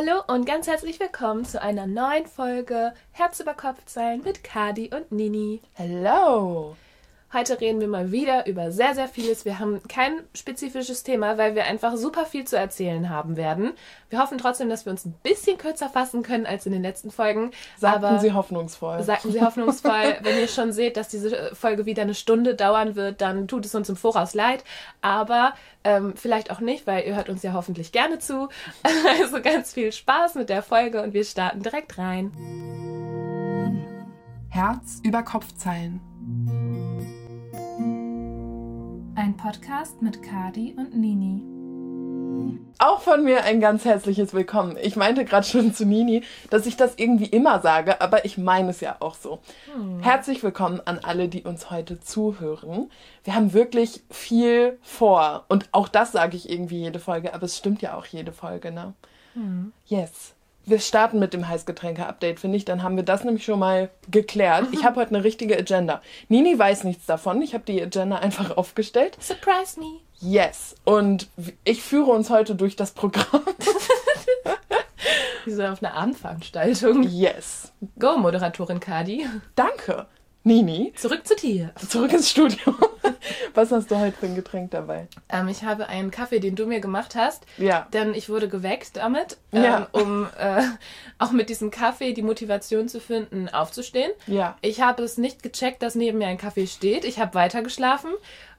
Hallo und ganz herzlich willkommen zu einer neuen Folge Herz über Kopf sein mit Kadi und Nini. Hello! Heute reden wir mal wieder über sehr, sehr vieles. Wir haben kein spezifisches Thema, weil wir einfach super viel zu erzählen haben werden. Wir hoffen trotzdem, dass wir uns ein bisschen kürzer fassen können als in den letzten Folgen. Sagten Aber Sie hoffnungsvoll. Sagten Sie hoffnungsvoll. Wenn ihr schon seht, dass diese Folge wieder eine Stunde dauern wird, dann tut es uns im Voraus leid. Aber ähm, vielleicht auch nicht, weil ihr hört uns ja hoffentlich gerne zu. Also ganz viel Spaß mit der Folge und wir starten direkt rein. Herz über Kopfzeilen. Ein Podcast mit Kadi und Nini. Auch von mir ein ganz herzliches Willkommen. Ich meinte gerade schon zu Nini, dass ich das irgendwie immer sage, aber ich meine es ja auch so. Hm. Herzlich willkommen an alle, die uns heute zuhören. Wir haben wirklich viel vor und auch das sage ich irgendwie jede Folge, aber es stimmt ja auch jede Folge, ne? Hm. Yes wir starten mit dem Heißgetränke-Update, finde ich. Dann haben wir das nämlich schon mal geklärt. Ich habe heute eine richtige Agenda. Nini weiß nichts davon. Ich habe die Agenda einfach aufgestellt. Surprise me. Yes. Und ich führe uns heute durch das Programm. Wie so auf einer Abendveranstaltung. Yes. Go, Moderatorin Kadi. Danke. Nini. Zurück zu dir. Zurück ins Studio. Was hast du heute für ein Getränk dabei? Ähm, ich habe einen Kaffee, den du mir gemacht hast. Ja. Denn ich wurde geweckt damit, ähm, ja. um äh, auch mit diesem Kaffee die Motivation zu finden, aufzustehen. Ja. Ich habe es nicht gecheckt, dass neben mir ein Kaffee steht. Ich habe weitergeschlafen.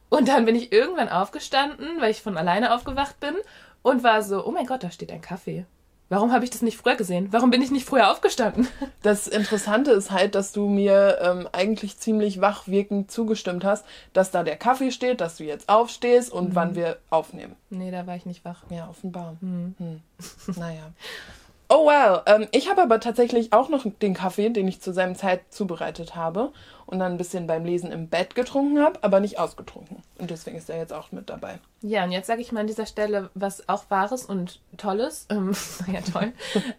Und dann bin ich irgendwann aufgestanden, weil ich von alleine aufgewacht bin und war so, oh mein Gott, da steht ein Kaffee. Warum habe ich das nicht früher gesehen? Warum bin ich nicht früher aufgestanden? Das Interessante ist halt, dass du mir ähm, eigentlich ziemlich wachwirkend zugestimmt hast, dass da der Kaffee steht, dass du jetzt aufstehst und mhm. wann wir aufnehmen. Nee, da war ich nicht wach. Ja, offenbar. Mhm. Hm. Naja. Oh wow, ähm, ich habe aber tatsächlich auch noch den Kaffee, den ich zu seinem Zeit zubereitet habe und dann ein bisschen beim Lesen im Bett getrunken habe, aber nicht ausgetrunken. Und deswegen ist er jetzt auch mit dabei. Ja, und jetzt sage ich mal an dieser Stelle was auch Wahres und Tolles. Ähm, ja, toll.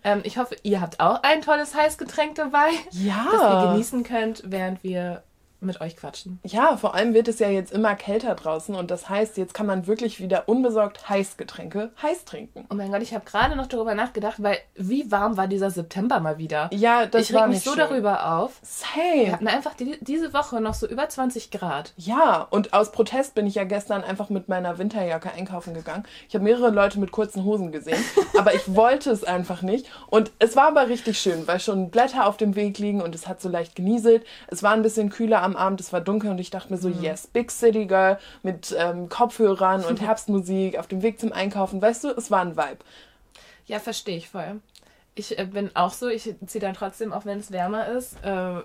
ähm, ich hoffe, ihr habt auch ein tolles Heißgetränk dabei, ja. das ihr genießen könnt, während wir mit euch quatschen. Ja, vor allem wird es ja jetzt immer kälter draußen und das heißt, jetzt kann man wirklich wieder unbesorgt Heißgetränke heiß trinken. Oh mein Gott, ich habe gerade noch darüber nachgedacht, weil wie warm war dieser September mal wieder? Ja, das ich war mich so schön. darüber auf. Same. Wir hatten einfach die, diese Woche noch so über 20 Grad. Ja, und aus Protest bin ich ja gestern einfach mit meiner Winterjacke einkaufen gegangen. Ich habe mehrere Leute mit kurzen Hosen gesehen, aber ich wollte es einfach nicht und es war aber richtig schön, weil schon Blätter auf dem Weg liegen und es hat so leicht genieselt. Es war ein bisschen kühler am am Abend, es war dunkel und ich dachte mir so, mhm. yes, Big City Girl mit ähm, Kopfhörern und Herbstmusik auf dem Weg zum Einkaufen. Weißt du, es war ein Vibe. Ja, verstehe ich voll. Ich äh, bin auch so, ich ziehe dann trotzdem, auch wenn es wärmer ist, äh,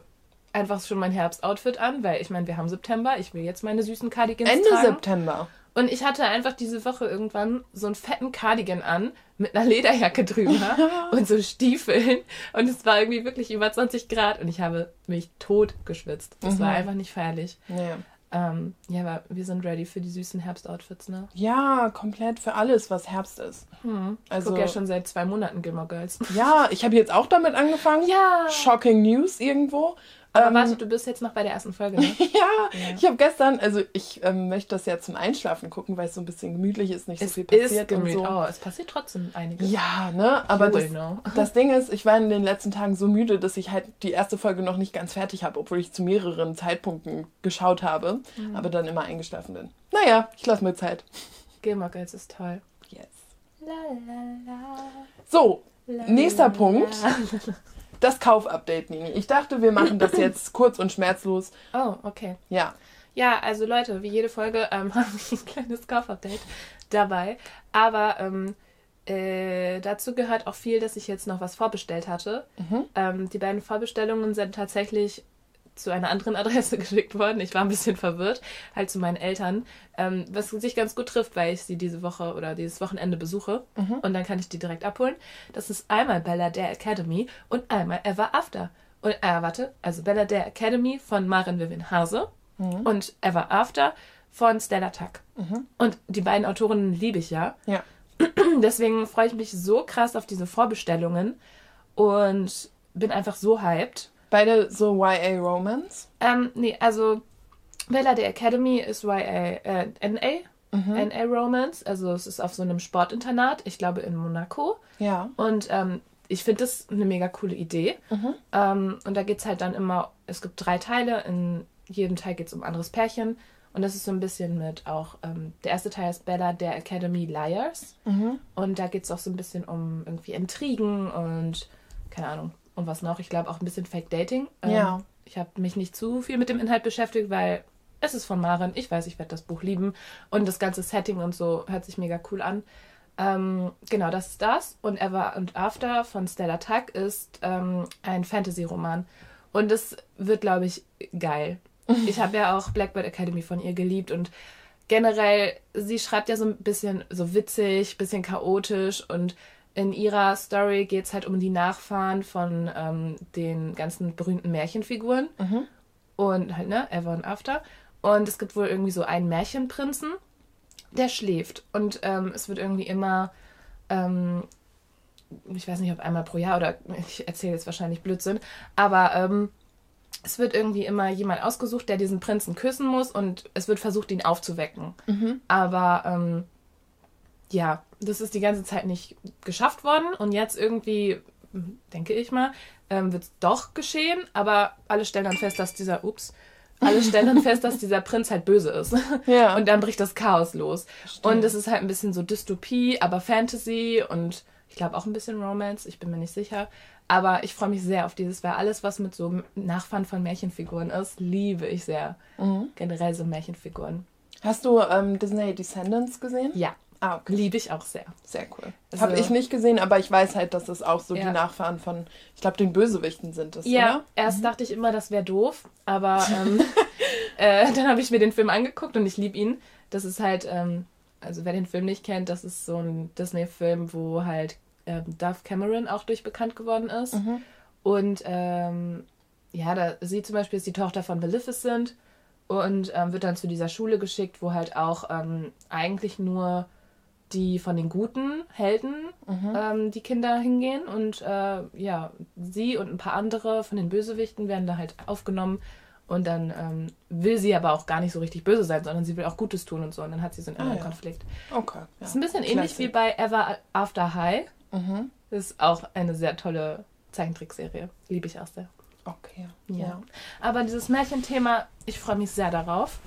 einfach schon mein Herbstoutfit an, weil ich meine, wir haben September, ich will jetzt meine süßen Cardigans Ende tragen. September. Und ich hatte einfach diese Woche irgendwann so einen fetten Cardigan an mit einer Lederjacke drüber und so Stiefeln. Und es war irgendwie wirklich über 20 Grad und ich habe mich tot geschwitzt. Das mhm. war einfach nicht feierlich. Ja. Ähm, ja, aber wir sind ready für die süßen Herbstoutfits, ne? Ja, komplett für alles, was Herbst ist. Hm. Also, ich gucke ja schon seit zwei Monaten Gilmore Girls. Ja, ich habe jetzt auch damit angefangen. Ja. Shocking News irgendwo. Aber ähm, warte, du bist jetzt noch bei der ersten Folge, ne? ja, ja, ich habe gestern, also ich ähm, möchte das ja zum Einschlafen gucken, weil es so ein bisschen gemütlich ist, nicht es so viel passiert ist und so. Oh, es passiert trotzdem einiges. Ja, ne? Aber das, das, Ding ist, ich war in den letzten Tagen so müde, dass ich halt die erste Folge noch nicht ganz fertig habe, obwohl ich zu mehreren Zeitpunkten geschaut habe, mhm. aber dann immer eingeschlafen bin. Naja, ich lasse mir Zeit. Gilmore Girls ist toll. Yes. La, la, la. So, nächster Punkt. Das Kaufupdate, Nini. Ich dachte, wir machen das jetzt kurz und schmerzlos. Oh, okay. Ja. Ja, also Leute, wie jede Folge ähm, habe ich ein kleines Kaufupdate dabei. Aber ähm, äh, dazu gehört auch viel, dass ich jetzt noch was vorbestellt hatte. Mhm. Ähm, die beiden Vorbestellungen sind tatsächlich zu einer anderen Adresse geschickt worden. Ich war ein bisschen verwirrt, halt zu meinen Eltern, ähm, was sich ganz gut trifft, weil ich sie diese Woche oder dieses Wochenende besuche mhm. und dann kann ich die direkt abholen. Das ist einmal Bella Dare Academy und einmal Ever After. Und äh, warte, also Bella Dare Academy von Marin Vivian Hase mhm. und Ever After von Stella Tuck. Mhm. Und die beiden Autorinnen liebe ich ja. Ja. Deswegen freue ich mich so krass auf diese Vorbestellungen und bin einfach so hyped. Beide so YA Romance? Ähm, nee, also Bella the Academy ist YA, äh, NA NA Romance. Also es ist auf so einem Sportinternat, ich glaube in Monaco. Ja. Und ähm, ich finde das eine mega coole Idee. Ähm, und da geht es halt dann immer, es gibt drei Teile, in jedem Teil geht es um ein anderes Pärchen. Und das ist so ein bisschen mit auch, ähm, der erste Teil ist Bella, der Academy Liars. Und da geht es auch so ein bisschen um irgendwie Intrigen und keine Ahnung, und was noch. Ich glaube auch ein bisschen Fake Dating. Ähm, Ja. Ich habe mich nicht zu viel mit dem Inhalt beschäftigt, weil es ist von Maren. Ich weiß, ich werde das Buch lieben. Und das ganze Setting und so hört sich mega cool an. Ähm, genau, das ist das. Und Ever and After von Stella Tuck ist ähm, ein Fantasy-Roman. Und es wird, glaube ich, geil. Ich habe ja auch Blackbird Academy von ihr geliebt und generell, sie schreibt ja so ein bisschen so witzig, bisschen chaotisch und in ihrer Story geht es halt um die Nachfahren von ähm, den ganzen berühmten Märchenfiguren. Und halt, ne, Ever and After. Und es gibt wohl irgendwie so einen Märchenprinzen, der schläft. Und ähm, es wird irgendwie immer, ähm, ich weiß nicht, ob einmal pro Jahr oder ich erzähle jetzt wahrscheinlich Blödsinn, aber ähm, es wird irgendwie immer jemand ausgesucht, der diesen Prinzen küssen muss und es wird versucht, ihn aufzuwecken. Aber ähm, ja, das ist die ganze Zeit nicht geschafft worden und jetzt irgendwie, denke ich mal, ähm, wird es doch geschehen, aber alle stellen dann fest, dass dieser, ups, alle stellen dann fest, dass dieser Prinz halt böse ist. Ja. Und dann bricht das Chaos los. Und es ist halt ein bisschen so Dystopie, aber Fantasy und ich glaube auch ein bisschen Romance, ich bin mir nicht sicher. Aber ich freue mich sehr auf dieses, weil alles, was mit so Nachfahren von Märchenfiguren ist, liebe ich sehr. Generell so Märchenfiguren. Hast du ähm, Disney Descendants gesehen? Ja, Ah, okay. liebe ich auch sehr. Sehr cool. Also- Habe ich nicht gesehen, aber ich weiß halt, dass es auch so Ja. die Nachfahren von, ich glaube, den Bösewichten sind es, Ja, oder? erst dachte ich immer, das wäre doof, aber ähm, äh, dann habe ich mir den Film angeguckt und ich liebe ihn. Das ist halt, ähm, also wer den Film nicht kennt, das ist so ein Disney-Film, wo halt ähm, Dove Cameron auch durch bekannt geworden ist. Und ähm, ja, da, sie zum Beispiel ist die Tochter von Maleficent und ähm, wird dann zu dieser Schule geschickt, wo halt auch ähm, eigentlich nur die von den guten Helden ähm, die Kinder hingehen und äh, ja, sie und ein paar andere von den Bösewichten werden da halt aufgenommen und dann ähm, will sie aber auch gar nicht so richtig böse sein, sondern sie will auch Gutes tun und so und dann hat sie so einen inneren ja. Konflikt. Okay. Das ist ein bisschen ähnlich wie bei Ever After High. Das ist auch eine sehr tolle Zeichentrickserie. Liebe ich auch sehr. Okay. Ja. Aber dieses Märchenthema, ich freue mich sehr darauf.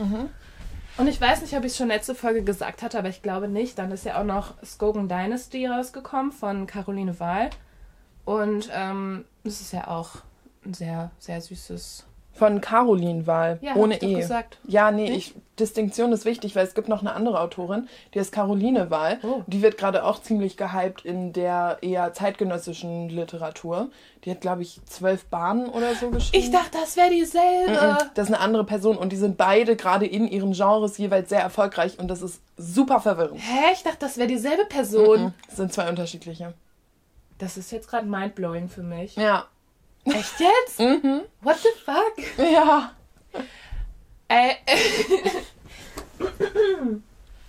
Und ich weiß nicht, ob ich es schon letzte Folge gesagt hatte, aber ich glaube nicht. Dann ist ja auch noch Skogan Dynasty rausgekommen von Caroline Wahl. Und ähm, das ist ja auch ein sehr, sehr süßes. Von Caroline Wahl, Ja, ohne E. gesagt. Ja, nee, ich, Distinktion ist wichtig, weil es gibt noch eine andere Autorin, die heißt Caroline Wahl. Oh. Die wird gerade auch ziemlich gehypt in der eher zeitgenössischen Literatur. Die hat, glaube ich, zwölf Bahnen oder so geschrieben. Ich dachte, das wäre dieselbe. Mhm. Das ist eine andere Person und die sind beide gerade in ihren Genres jeweils sehr erfolgreich und das ist super verwirrend. Hä? Ich dachte, das wäre dieselbe Person. Das sind zwei unterschiedliche. Das ist jetzt gerade mindblowing für mich. Ja. Echt jetzt? Mhm. What the fuck? Ja. Äh,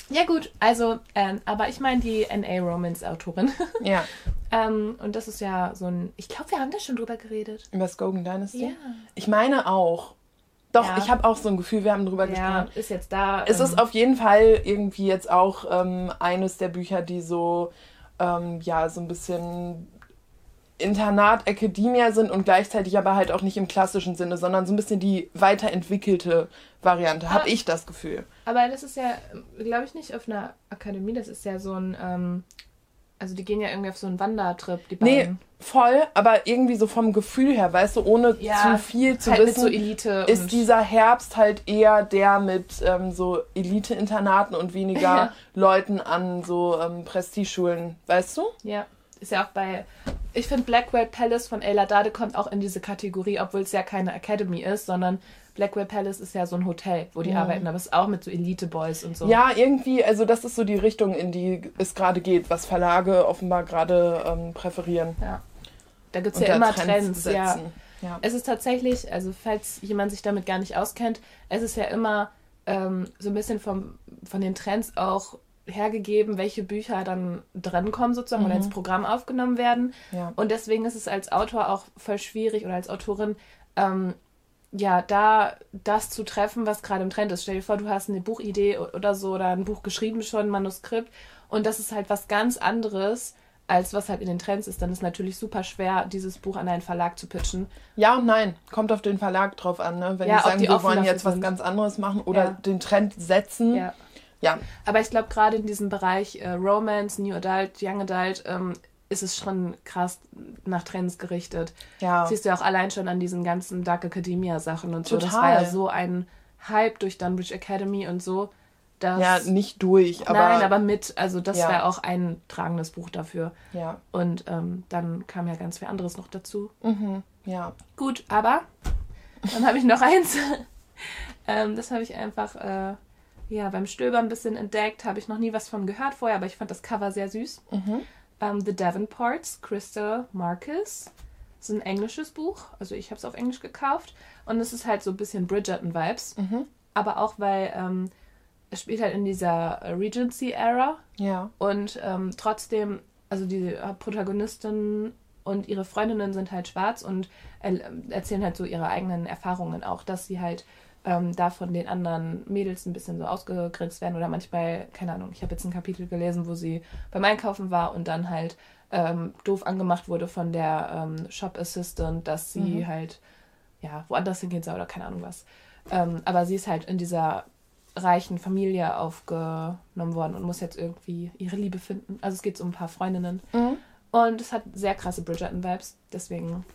ja gut, also, ähm, aber ich meine die NA-Romance-Autorin. Ja. ähm, und das ist ja so ein, ich glaube, wir haben da schon drüber geredet. Über Skogan Dynasty? Ja. Ich meine auch. Doch, Ja. ich habe auch so ein Gefühl, wir haben drüber Ja, gesprochen. ist jetzt da. Es ähm, ist auf jeden Fall irgendwie jetzt auch ähm, eines der Bücher, die so, ähm, ja, so ein bisschen Internat, Academia sind und gleichzeitig aber halt auch nicht im klassischen Sinne, sondern so ein bisschen die weiterentwickelte Variante, habe Ah. ich das Gefühl. Aber das ist ja, glaube ich, nicht auf einer Akademie, das ist ja so ein, ähm, also die gehen ja irgendwie auf so einen Wandertrip, die Nee, beiden. voll, aber irgendwie so vom Gefühl her, weißt du, ohne Ja, zu viel zu halt wissen. so Elite ist dieser Herbst halt eher der mit ähm, so Elite-Internaten und weniger Ja. Leuten an so ähm, Prestigeschulen, weißt du? Ja, ist ja auch bei. Ich finde Blackwell Palace von Ayla Dade kommt auch in diese Kategorie, obwohl es ja keine Academy ist, sondern Blackwell Palace ist ja so ein Hotel, wo die arbeiten, aber es ist auch mit so Elite-Boys und so. Ja, irgendwie, also das ist so die Richtung, in die es gerade geht, was Verlage offenbar gerade ähm, präferieren. ja. Da gibt es ja immer Trends, ja. setzen. Ja. Es ist tatsächlich, also falls jemand sich damit gar nicht auskennt, es ist ja immer ähm, so ein bisschen vom, von den Trends auch hergegeben, welche Bücher dann drankommen sozusagen oder ins Programm aufgenommen werden. Ja. Und deswegen ist es als Autor auch voll schwierig oder als Autorin, ähm, ja, da das zu treffen, was gerade im Trend ist. Stell dir vor, du hast eine Buchidee oder so oder ein Buch geschrieben schon, ein Manuskript und das ist halt was ganz anderes als was halt in den Trends ist, dann ist natürlich super schwer, dieses Buch an einen Verlag zu pitchen. Ja und nein, kommt auf den Verlag drauf an. Ne? Wenn ja, die sagen, die wir wollen jetzt was ganz anderes machen oder ja. den Trend setzen. Ja. Ja. Aber ich glaube, gerade in diesem Bereich äh, Romance, New Adult, Young Adult, ähm, ist es schon krass nach Trends gerichtet. Ja. Siehst du ja auch allein schon an diesen ganzen Dark Academia Sachen und so. Total. Das war ja so ein Hype durch Dunbridge Academy und so. Das, ja, nicht durch, aber. Nein, aber mit. Also, das ja. wäre auch ein tragendes Buch dafür. Ja. Und ähm, dann kam ja ganz viel anderes noch dazu. Mhm, ja. Gut, aber dann habe ich noch eins. ähm, das habe ich einfach äh, ja, beim Stöbern ein bisschen entdeckt. Habe ich noch nie was von gehört vorher, aber ich fand das Cover sehr süß. Mhm. Ähm, The Davenports, Crystal Marcus. Das ist ein englisches Buch. Also, ich habe es auf Englisch gekauft. Und es ist halt so ein bisschen Bridgerton-Vibes. Mhm. Aber auch, weil. Ähm, es spielt halt in dieser Regency-Ära. Ja. Und ähm, trotzdem, also die Protagonistin und ihre Freundinnen sind halt schwarz und erzählen halt so ihre eigenen Erfahrungen auch, dass sie halt ähm, da von den anderen Mädels ein bisschen so ausgegrenzt werden oder manchmal, keine Ahnung, ich habe jetzt ein Kapitel gelesen, wo sie beim Einkaufen war und dann halt ähm, doof angemacht wurde von der ähm, Shop Assistant, dass sie mhm. halt ja woanders hingehen soll oder keine Ahnung was. Ähm, aber sie ist halt in dieser reichen Familie aufgenommen worden und muss jetzt irgendwie ihre Liebe finden. Also es geht um ein paar Freundinnen. Mhm. Und es hat sehr krasse Bridgerton-Vibes. Deswegen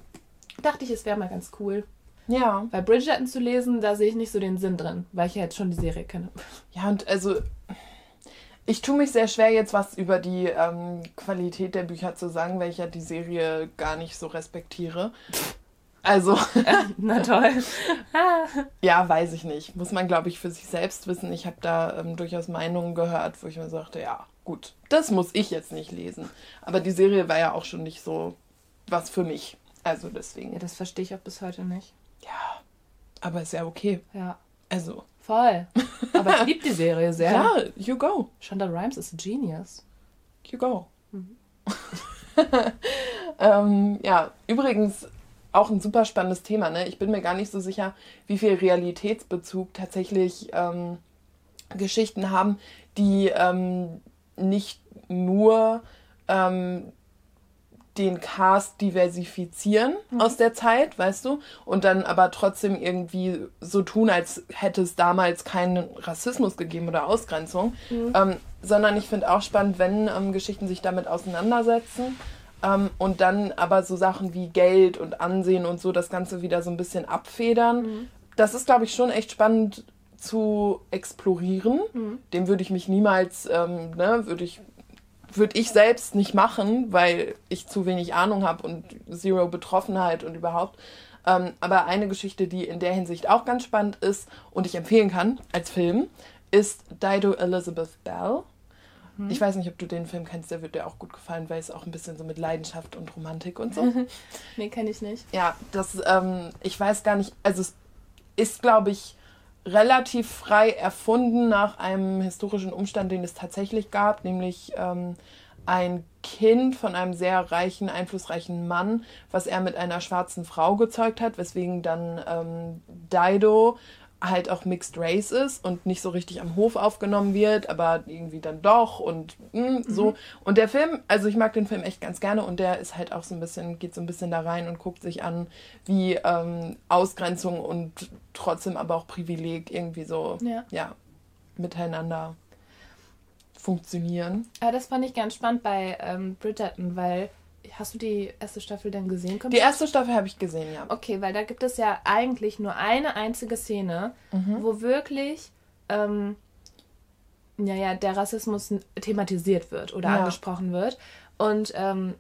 dachte ich, es wäre mal ganz cool. Ja. Weil Bridgerton zu lesen, da sehe ich nicht so den Sinn drin, weil ich ja jetzt schon die Serie kenne. Ja, und also ich tue mich sehr schwer, jetzt was über die ähm, Qualität der Bücher zu sagen, weil ich ja die Serie gar nicht so respektiere. Also. Na toll. ja, weiß ich nicht. Muss man, glaube ich, für sich selbst wissen. Ich habe da ähm, durchaus Meinungen gehört, wo ich mir sagte, ja, gut, das muss ich jetzt nicht lesen. Aber die Serie war ja auch schon nicht so was für mich. Also deswegen. Ja, das verstehe ich auch bis heute nicht. Ja, aber ist ja okay. Ja. Also. Voll. Aber ich liebe die Serie sehr. Ja, you go. Shonda Rhimes ist a genius. You go. Mhm. ähm, ja, übrigens, auch ein super spannendes Thema. Ne? Ich bin mir gar nicht so sicher, wie viel Realitätsbezug tatsächlich ähm, Geschichten haben, die ähm, nicht nur ähm, den Cast diversifizieren mhm. aus der Zeit, weißt du, und dann aber trotzdem irgendwie so tun, als hätte es damals keinen Rassismus gegeben oder Ausgrenzung, mhm. ähm, sondern ich finde auch spannend, wenn ähm, Geschichten sich damit auseinandersetzen ähm, und dann aber so Sachen wie Geld und Ansehen und so das Ganze wieder so ein bisschen abfedern. Mhm. Das ist, glaube ich, schon echt spannend zu explorieren. Mhm. Dem würde ich mich niemals, ähm, ne, würde ich würde ich selbst nicht machen, weil ich zu wenig Ahnung habe und Zero Betroffenheit und überhaupt. Ähm, aber eine Geschichte, die in der Hinsicht auch ganz spannend ist und ich empfehlen kann als Film, ist Dido Elizabeth Bell. Mhm. Ich weiß nicht, ob du den Film kennst, der wird dir auch gut gefallen, weil es auch ein bisschen so mit Leidenschaft und Romantik und so. nee, kenne ich nicht. Ja, das, ähm, ich weiß gar nicht, also es ist, glaube ich, relativ frei erfunden nach einem historischen Umstand, den es tatsächlich gab, nämlich ähm, ein Kind von einem sehr reichen, einflussreichen Mann, was er mit einer schwarzen Frau gezeugt hat, weswegen dann ähm, Dido halt auch Mixed Race ist und nicht so richtig am Hof aufgenommen wird, aber irgendwie dann doch und mh, hm, so. Mhm. Und der Film, also ich mag den Film echt ganz gerne und der ist halt auch so ein bisschen, geht so ein bisschen da rein und guckt sich an, wie ähm, Ausgrenzung und trotzdem aber auch Privileg irgendwie so, ja, ja miteinander funktionieren. Aber das fand ich ganz spannend bei ähm, Bridgerton, weil Hast du die erste Staffel denn gesehen? Die erste Staffel habe ich gesehen, ja. Okay, weil da gibt es ja eigentlich nur eine einzige Szene, mhm. wo wirklich ähm, ja, der Rassismus thematisiert wird oder ja. angesprochen wird. Und ähm,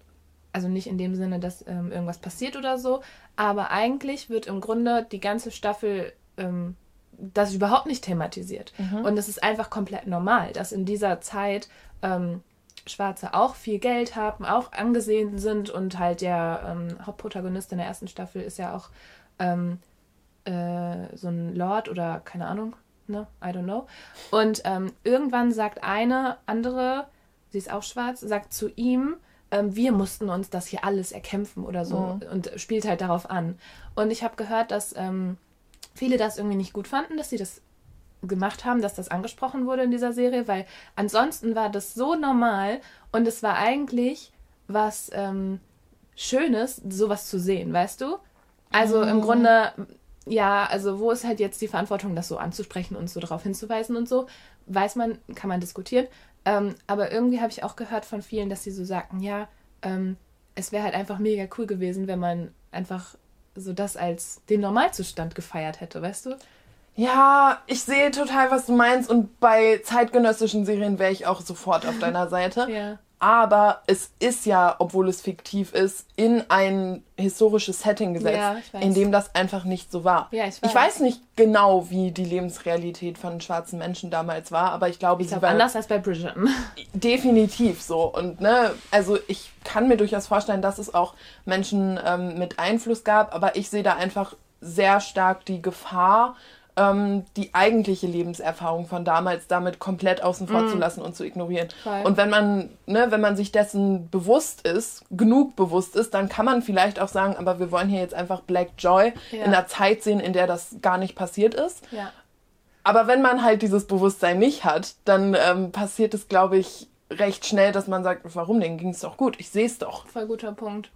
also nicht in dem Sinne, dass ähm, irgendwas passiert oder so, aber eigentlich wird im Grunde die ganze Staffel ähm, das überhaupt nicht thematisiert. Mhm. Und es ist einfach komplett normal, dass in dieser Zeit ähm, Schwarze auch viel Geld haben, auch angesehen sind und halt der ähm, Hauptprotagonist in der ersten Staffel ist ja auch ähm, äh, so ein Lord oder keine Ahnung, ne? I don't know. Und ähm, irgendwann sagt eine andere, sie ist auch schwarz, sagt zu ihm, ähm, wir mussten uns das hier alles erkämpfen oder so mhm. und spielt halt darauf an. Und ich habe gehört, dass ähm, viele das irgendwie nicht gut fanden, dass sie das gemacht haben, dass das angesprochen wurde in dieser Serie, weil ansonsten war das so normal und es war eigentlich was ähm, Schönes, sowas zu sehen, weißt du? Also im Grunde, ja, also wo ist halt jetzt die Verantwortung, das so anzusprechen und so darauf hinzuweisen und so, weiß man, kann man diskutieren. Ähm, aber irgendwie habe ich auch gehört von vielen, dass sie so sagten, ja, ähm, es wäre halt einfach mega cool gewesen, wenn man einfach so das als den Normalzustand gefeiert hätte, weißt du? Ja, ich sehe total, was du meinst und bei zeitgenössischen Serien wäre ich auch sofort auf deiner Seite. Ja. Aber es ist ja, obwohl es fiktiv ist, in ein historisches Setting gesetzt, Ja, weiß. in dem das einfach nicht so war. Ja, ich ich weiß. weiß nicht genau, wie die Lebensrealität von schwarzen Menschen damals war, aber ich glaube, Ich sie glaube, war anders als bei Bridgerton. definitiv so. Und ne, also ich kann mir durchaus vorstellen, dass es auch Menschen ähm, mit Einfluss gab, aber ich sehe da einfach sehr stark die Gefahr, ähm, die eigentliche Lebenserfahrung von damals damit komplett außen vor zu lassen und zu ignorieren. Mm. Voll. Und wenn man, ne, wenn man sich dessen bewusst ist, genug bewusst ist, dann kann man vielleicht auch sagen, aber wir wollen hier jetzt einfach Black Joy Ja. in einer Zeit sehen, in der das gar nicht passiert ist. ja. Aber wenn man halt dieses Bewusstsein nicht hat, dann ähm, passiert es, glaube ich, recht schnell, dass man sagt, warum denn? Ging es doch gut, ich sehe es doch. Voll guter Punkt.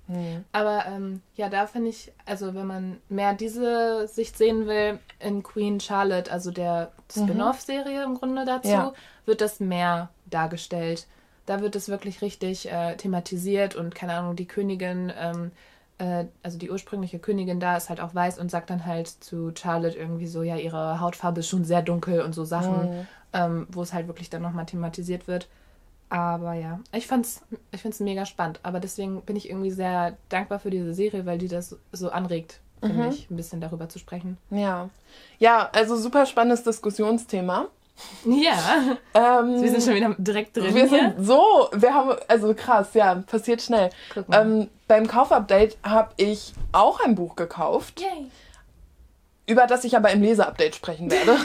Aber ähm, ja, da finde ich, also wenn man mehr diese Sicht sehen will, in Queen Charlotte, also der Spin-off-Serie im Grunde dazu, Ja. wird das mehr dargestellt. Da wird es wirklich richtig äh, thematisiert und keine Ahnung, die Königin, ähm, äh, also die ursprüngliche Königin da ist halt auch weiß und sagt dann halt zu Charlotte irgendwie so, ja, ihre Hautfarbe ist schon sehr dunkel und so Sachen, ähm, wo es halt wirklich dann nochmal thematisiert wird. Aber ja, ich fand's, ich find's mega spannend. Aber deswegen bin ich irgendwie sehr dankbar für diese Serie, weil die das so anregt, finde ich, ein bisschen darüber zu sprechen. Ja. Ja, also super spannendes Diskussionsthema. Ja, Ähm, wir sind schon wieder direkt drin. wir hier. sind so, wir haben, also krass, ja, passiert schnell. Ähm, beim Kaufupdate habe ich auch ein Buch gekauft, Yay. Über das ich aber im Leseupdate sprechen werde.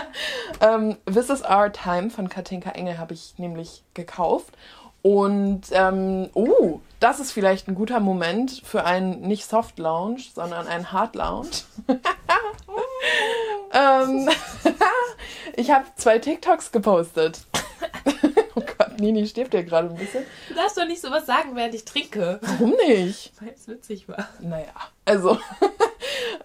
ähm, This is Our Time von Katinka Engel habe ich nämlich gekauft. Und, ähm, oh, das ist vielleicht ein guter Moment für einen nicht Soft Lounge, sondern einen Hard Lounge. ähm, ich habe zwei TikToks gepostet. oh Gott, Nini stirbt ja gerade ein bisschen. Du darfst doch nicht sowas sagen, während ich trinke. Warum nicht? Weil es witzig war. Naja, also.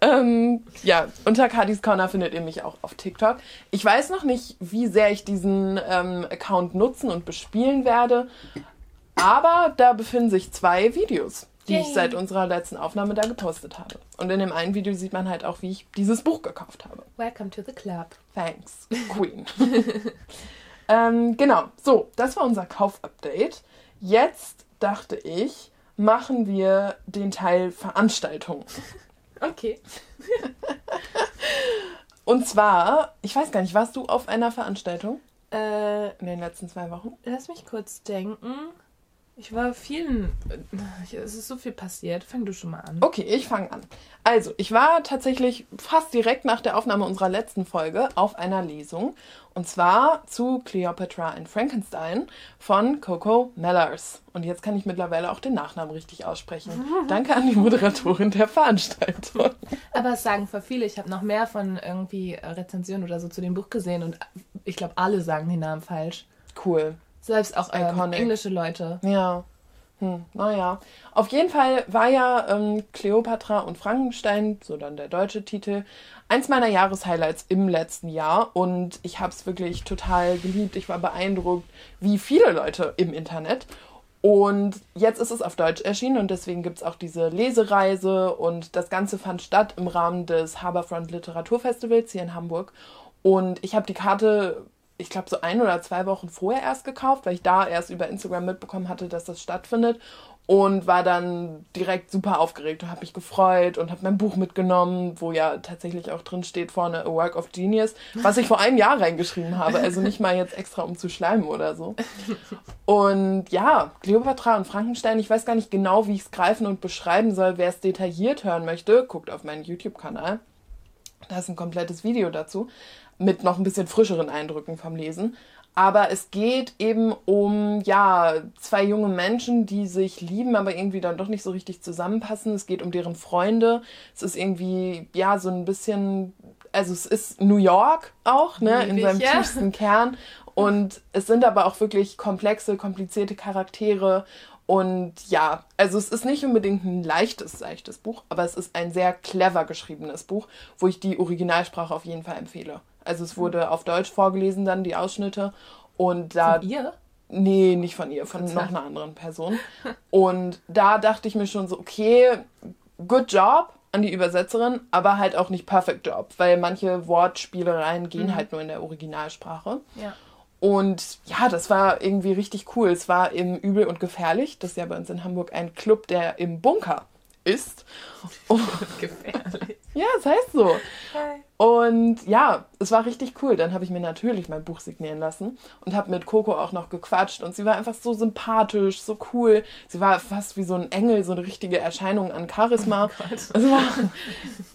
Ähm, ja, unter Cardis Corner findet ihr mich auch auf TikTok. Ich weiß noch nicht, wie sehr ich diesen ähm, Account nutzen und bespielen werde. Aber da befinden sich zwei Videos, die ich Yay. seit unserer letzten Aufnahme da gepostet habe. Und in dem einen Video sieht man halt auch, wie ich dieses Buch gekauft habe. Welcome to the club. Thanks, Queen. ähm, genau, so, das war unser Kaufupdate. Jetzt dachte ich, machen wir den Teil Veranstaltung. Okay. Und zwar, ich weiß gar nicht, warst du auf einer Veranstaltung Äh, in den letzten zwei Wochen? lass mich kurz denken. Ich war vielen. äh, Es ist so viel passiert. Fang du schon mal an. Okay, ich fange an. Also, ich war tatsächlich fast direkt nach der Aufnahme unserer letzten Folge auf einer Lesung. Und zwar zu Cleopatra and Frankenstein von Coco Mellers. Und jetzt kann ich mittlerweile auch den Nachnamen richtig aussprechen. Danke an die Moderatorin der Veranstaltung. Aber es sagen voll viele. Ich habe noch mehr von irgendwie Rezensionen oder so zu dem Buch gesehen und ich glaube, alle sagen den Namen falsch. Cool. Selbst auch ähm, englische Leute. Ja. Hm, naja. Auf jeden Fall war ja ähm, Cleopatra und Frankenstein, so dann der deutsche Titel, eins meiner Jahreshighlights im letzten Jahr. Und ich habe es wirklich total geliebt. Ich war beeindruckt, wie viele Leute im Internet. Und jetzt ist es auf Deutsch erschienen und deswegen gibt es auch diese Lesereise und das Ganze fand statt im Rahmen des Harbourfront Literaturfestivals hier in Hamburg. Und ich habe die Karte, ich glaube, so ein oder zwei Wochen vorher erst gekauft, weil ich da erst über Instagram mitbekommen hatte, dass das stattfindet. Und war dann direkt super aufgeregt und habe mich gefreut und habe mein Buch mitgenommen, wo ja tatsächlich auch drin steht vorne A Work of Genius, was ich vor einem Jahr reingeschrieben habe, also nicht mal jetzt extra um zu schleimen oder so. Und ja, Cleopatra und Frankenstein, ich weiß gar nicht genau, wie ich es greifen und beschreiben soll. Wer es detailliert hören möchte, guckt auf meinen YouTube-Kanal. Da ist ein komplettes Video dazu mit noch ein bisschen frischeren Eindrücken vom Lesen. Aber es geht eben um, ja, zwei junge Menschen, die sich lieben, aber irgendwie dann doch nicht so richtig zusammenpassen. Es geht um deren Freunde. Es ist irgendwie, ja, so ein bisschen, also es ist New York auch, ne, in seinem ja. tiefsten Kern. Und es sind aber auch wirklich komplexe, komplizierte Charaktere. Und ja, also es ist nicht unbedingt ein leichtes, leichtes Buch, aber es ist ein sehr clever geschriebenes Buch, wo ich die Originalsprache auf jeden Fall empfehle. Also es wurde auf Deutsch vorgelesen dann, die Ausschnitte. Und da. Von ihr? Nee, nicht von ihr, von noch einer anderen Person. Und da dachte ich mir schon so, okay, good job an die Übersetzerin, aber halt auch nicht perfect job, weil manche Wortspielereien gehen mhm. halt nur in der Originalsprache. Ja. Und ja, das war irgendwie richtig cool. Es war im Übel und Gefährlich. Das ist ja bei uns in Hamburg ein Club, der im Bunker ist. Und gefährlich. Ja, es heißt so. Hi. Und ja, es war richtig cool. Dann habe ich mir natürlich mein Buch signieren lassen und habe mit Coco auch noch gequatscht. Und sie war einfach so sympathisch, so cool. Sie war fast wie so ein Engel, so eine richtige Erscheinung an Charisma. Oh war,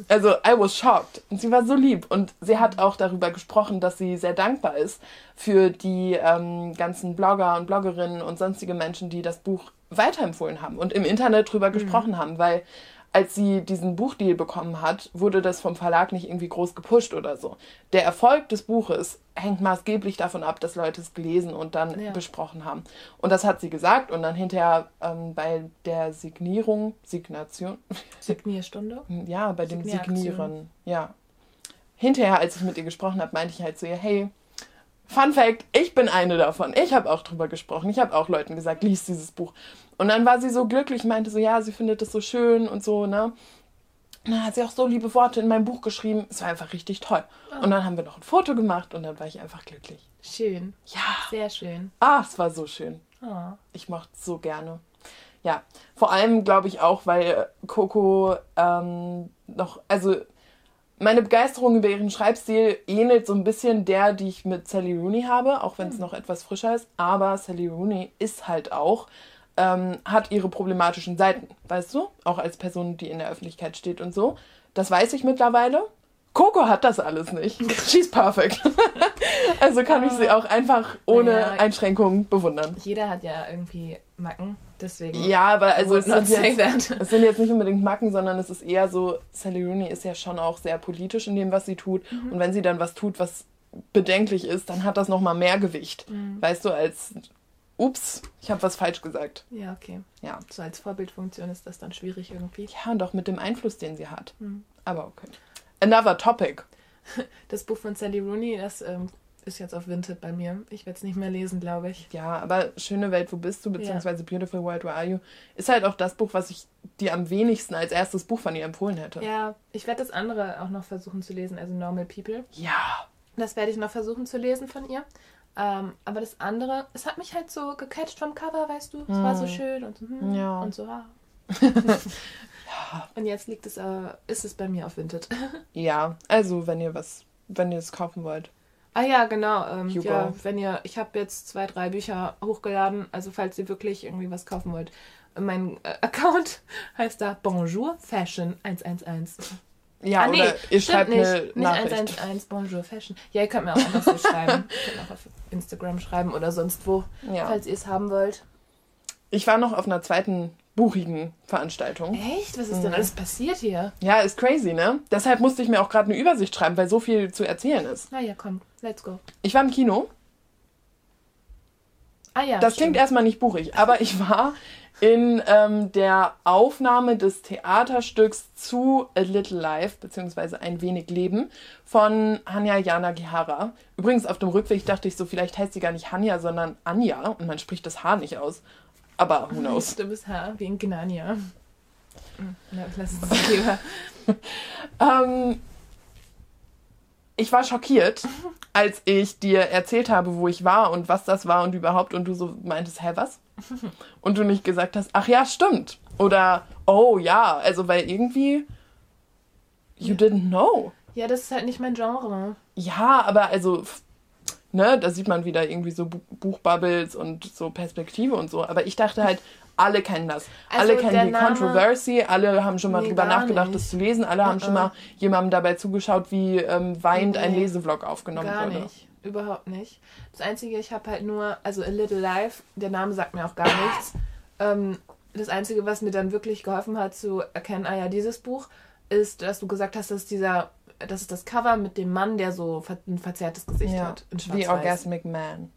also, I was shocked. Und sie war so lieb. Und sie hat auch darüber gesprochen, dass sie sehr dankbar ist für die ähm, ganzen Blogger und Bloggerinnen und sonstige Menschen, die das Buch weiterempfohlen haben und im Internet drüber mhm. gesprochen haben, weil als sie diesen Buchdeal bekommen hat, wurde das vom Verlag nicht irgendwie groß gepusht oder so. Der Erfolg des Buches hängt maßgeblich davon ab, dass Leute es gelesen und dann ja. besprochen haben. Und das hat sie gesagt und dann hinterher ähm, bei der Signierung, Signation. Signierstunde? Ja, bei dem Signieren, ja. Hinterher, als ich mit ihr gesprochen habe, meinte ich halt zu ihr, hey, Fun Fact, ich bin eine davon. Ich habe auch drüber gesprochen. Ich habe auch Leuten gesagt, lies dieses Buch. Und dann war sie so glücklich, meinte so, ja, sie findet es so schön und so, ne? Und dann hat sie auch so liebe Worte in mein Buch geschrieben. Es war einfach richtig toll. Oh. Und dann haben wir noch ein Foto gemacht und dann war ich einfach glücklich. Schön. Ja. Sehr schön. Ah, es war so schön. Oh. Ich mochte es so gerne. Ja, vor allem glaube ich auch, weil Coco ähm, noch, also meine Begeisterung über ihren Schreibstil ähnelt so ein bisschen der, die ich mit Sally Rooney habe, auch wenn es hm. noch etwas frischer ist. Aber Sally Rooney ist halt auch, ähm, hat ihre problematischen Seiten, weißt du? Auch als Person, die in der Öffentlichkeit steht und so. Das weiß ich mittlerweile. Coco hat das alles nicht. She's perfect. also kann ich sie auch einfach ohne ja, Einschränkungen bewundern. Jeder hat ja irgendwie Macken. Deswegen. Ja, aber also es sind, jetzt, es sind, jetzt, nicht unbedingt Macken, sondern es ist eher so, Sally Rooney ist ja schon auch sehr politisch in dem, was sie tut. Mhm. Und wenn sie dann was tut, was bedenklich ist, dann hat das nochmal mehr Gewicht. Mhm. Weißt du, als ups, ich habe was falsch gesagt. Ja, okay. Ja. So als Vorbildfunktion ist das dann schwierig irgendwie. Ja, und auch mit dem Einfluss, den sie hat. Mhm. Aber okay. Another topic. Das Buch von Sally Rooney, das ähm, ist jetzt auf Vinted bei mir. Ich werde es nicht mehr lesen, glaube ich. Ja, aber Schöne Welt, wo bist du? Beziehungsweise ja. Beautiful World, Where Are You? Ist halt auch das Buch, was ich dir am wenigsten als erstes Buch von ihr empfohlen hätte. Ja, ich werde das andere auch noch versuchen zu lesen, also Normal People. Ja. Das werde ich noch versuchen zu lesen von ihr. Ähm, aber das andere, es hat mich halt so gecatcht vom Cover, weißt du? Es war so hm. schön und so, hm, ja. und so. Ah. ja. Und jetzt liegt es, äh, ist es bei mir auf Vinted. ja, also wenn ihr was, wenn ihr es kaufen wollt. Ah ja, genau. Ähm, ja, wenn ihr, ich habe jetzt zwei, drei Bücher hochgeladen, also falls ihr wirklich irgendwie was kaufen wollt. Mein äh, Account heißt da Bonjour Fashion 111. Ja, ah, nee, oder ihr schreibt nicht, eine nicht Nachricht. 111 Bonjour Fashion. Ja, ihr könnt mir auch einfach so schreiben. Ihr könnt auch auf Instagram schreiben oder sonst wo, ja. falls ihr es haben wollt. Ich war noch auf einer zweiten buchigen Veranstaltung. Echt? Was ist denn mhm. alles passiert hier? Ja, ist crazy, ne? Deshalb musste ich mir auch gerade eine Übersicht schreiben, weil so viel zu erzählen ist. Ah ja, komm, let's go. Ich war im Kino. Ah ja. Das stimmt. klingt erstmal nicht buchig, aber ich war in ähm, der Aufnahme des Theaterstücks zu A Little Life, beziehungsweise Ein wenig Leben, von Hanya Jana Gihara. Übrigens, auf dem Rückweg dachte ich so, vielleicht heißt sie gar nicht Hanya, sondern Anja und man spricht das H nicht aus. Aber who knows? Du bist H wie in Gnania. Na, lass es lieber. ähm, ich war schockiert, als ich dir erzählt habe, wo ich war und was das war und überhaupt und du so meintest, hä, was? Und du nicht gesagt hast, ach ja, stimmt. Oder, oh ja, also weil irgendwie, you didn't know. Ja, das ist halt nicht mein Genre. Ja, aber also ne, da sieht man wieder irgendwie so Buchbubbles und so Perspektive und so. Aber ich dachte halt, alle kennen das. Also alle kennen die Name, Controversy, alle haben schon mal nee, drüber nachgedacht, nicht. das zu lesen, alle uh -uh. haben schon mal jemandem dabei zugeschaut, wie ähm, weint nee. ein Lesevlog aufgenommen gar wurde. Nicht. Überhaupt nicht. Das Einzige, ich habe halt nur, also A Little Life, der Name sagt mir auch gar nichts. Ähm, das Einzige, was mir dann wirklich geholfen hat zu erkennen, ah ja, dieses Buch, ist, dass du gesagt hast, dass dieser, das ist das Cover mit dem Mann, der so ein verzerrtes Gesicht Ja, hat. In The schwarz-weiß. Orgasmic Man.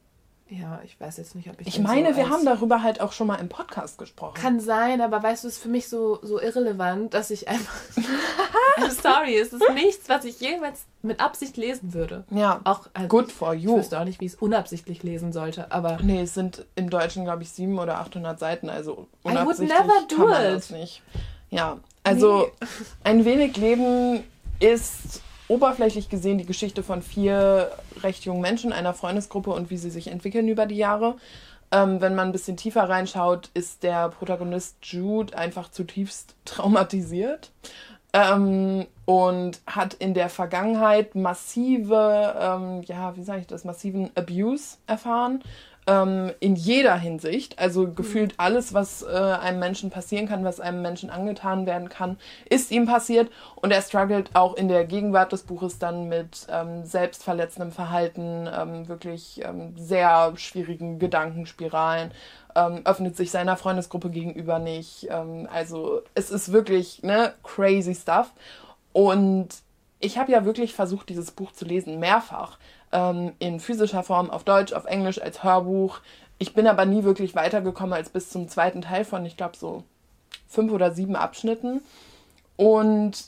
Ja, ich weiß jetzt nicht, ob ich Ich meine, so wir haben darüber halt auch schon mal im Podcast gesprochen. Kann sein, aber weißt du, es ist für mich so, so irrelevant, dass ich einfach. I'm sorry, es ist nichts, was ich jemals mit Absicht lesen würde. ja, Auch, also good for Ich you. wüsste auch nicht, wie ich es unabsichtlich lesen sollte, aber. Nee, es sind im Deutschen, glaube ich, 700 oder 800 Seiten, also I would unabsichtlich never do kann man it. das nicht. Ja, also ein wenig Leben ist oberflächlich gesehen die Geschichte von vier recht jungen Menschen, einer Freundesgruppe und wie sie sich entwickeln über die Jahre. Ähm, wenn man ein bisschen tiefer reinschaut, ist der Protagonist Jude einfach zutiefst traumatisiert ähm, und hat in der Vergangenheit massive, ähm, ja, wie sage ich das, massiven Abuse erfahren. Ähm, in jeder Hinsicht. Also gefühlt alles, was äh, einem Menschen passieren kann, was einem Menschen angetan werden kann, ist ihm passiert. Und er struggelt auch in der Gegenwart des Buches dann mit ähm, selbstverletzendem Verhalten, ähm, wirklich ähm, sehr schwierigen Gedankenspiralen, ähm, öffnet sich seiner Freundesgruppe gegenüber nicht. Ähm, also es ist wirklich ne, crazy stuff. Und ich habe ja wirklich versucht, dieses Buch zu lesen, mehrfach. Ähm, in physischer Form, auf Deutsch, auf Englisch, als Hörbuch. Ich bin aber nie wirklich weitergekommen als bis zum zweiten Teil von, ich glaube, so fünf oder sieben Abschnitten. Und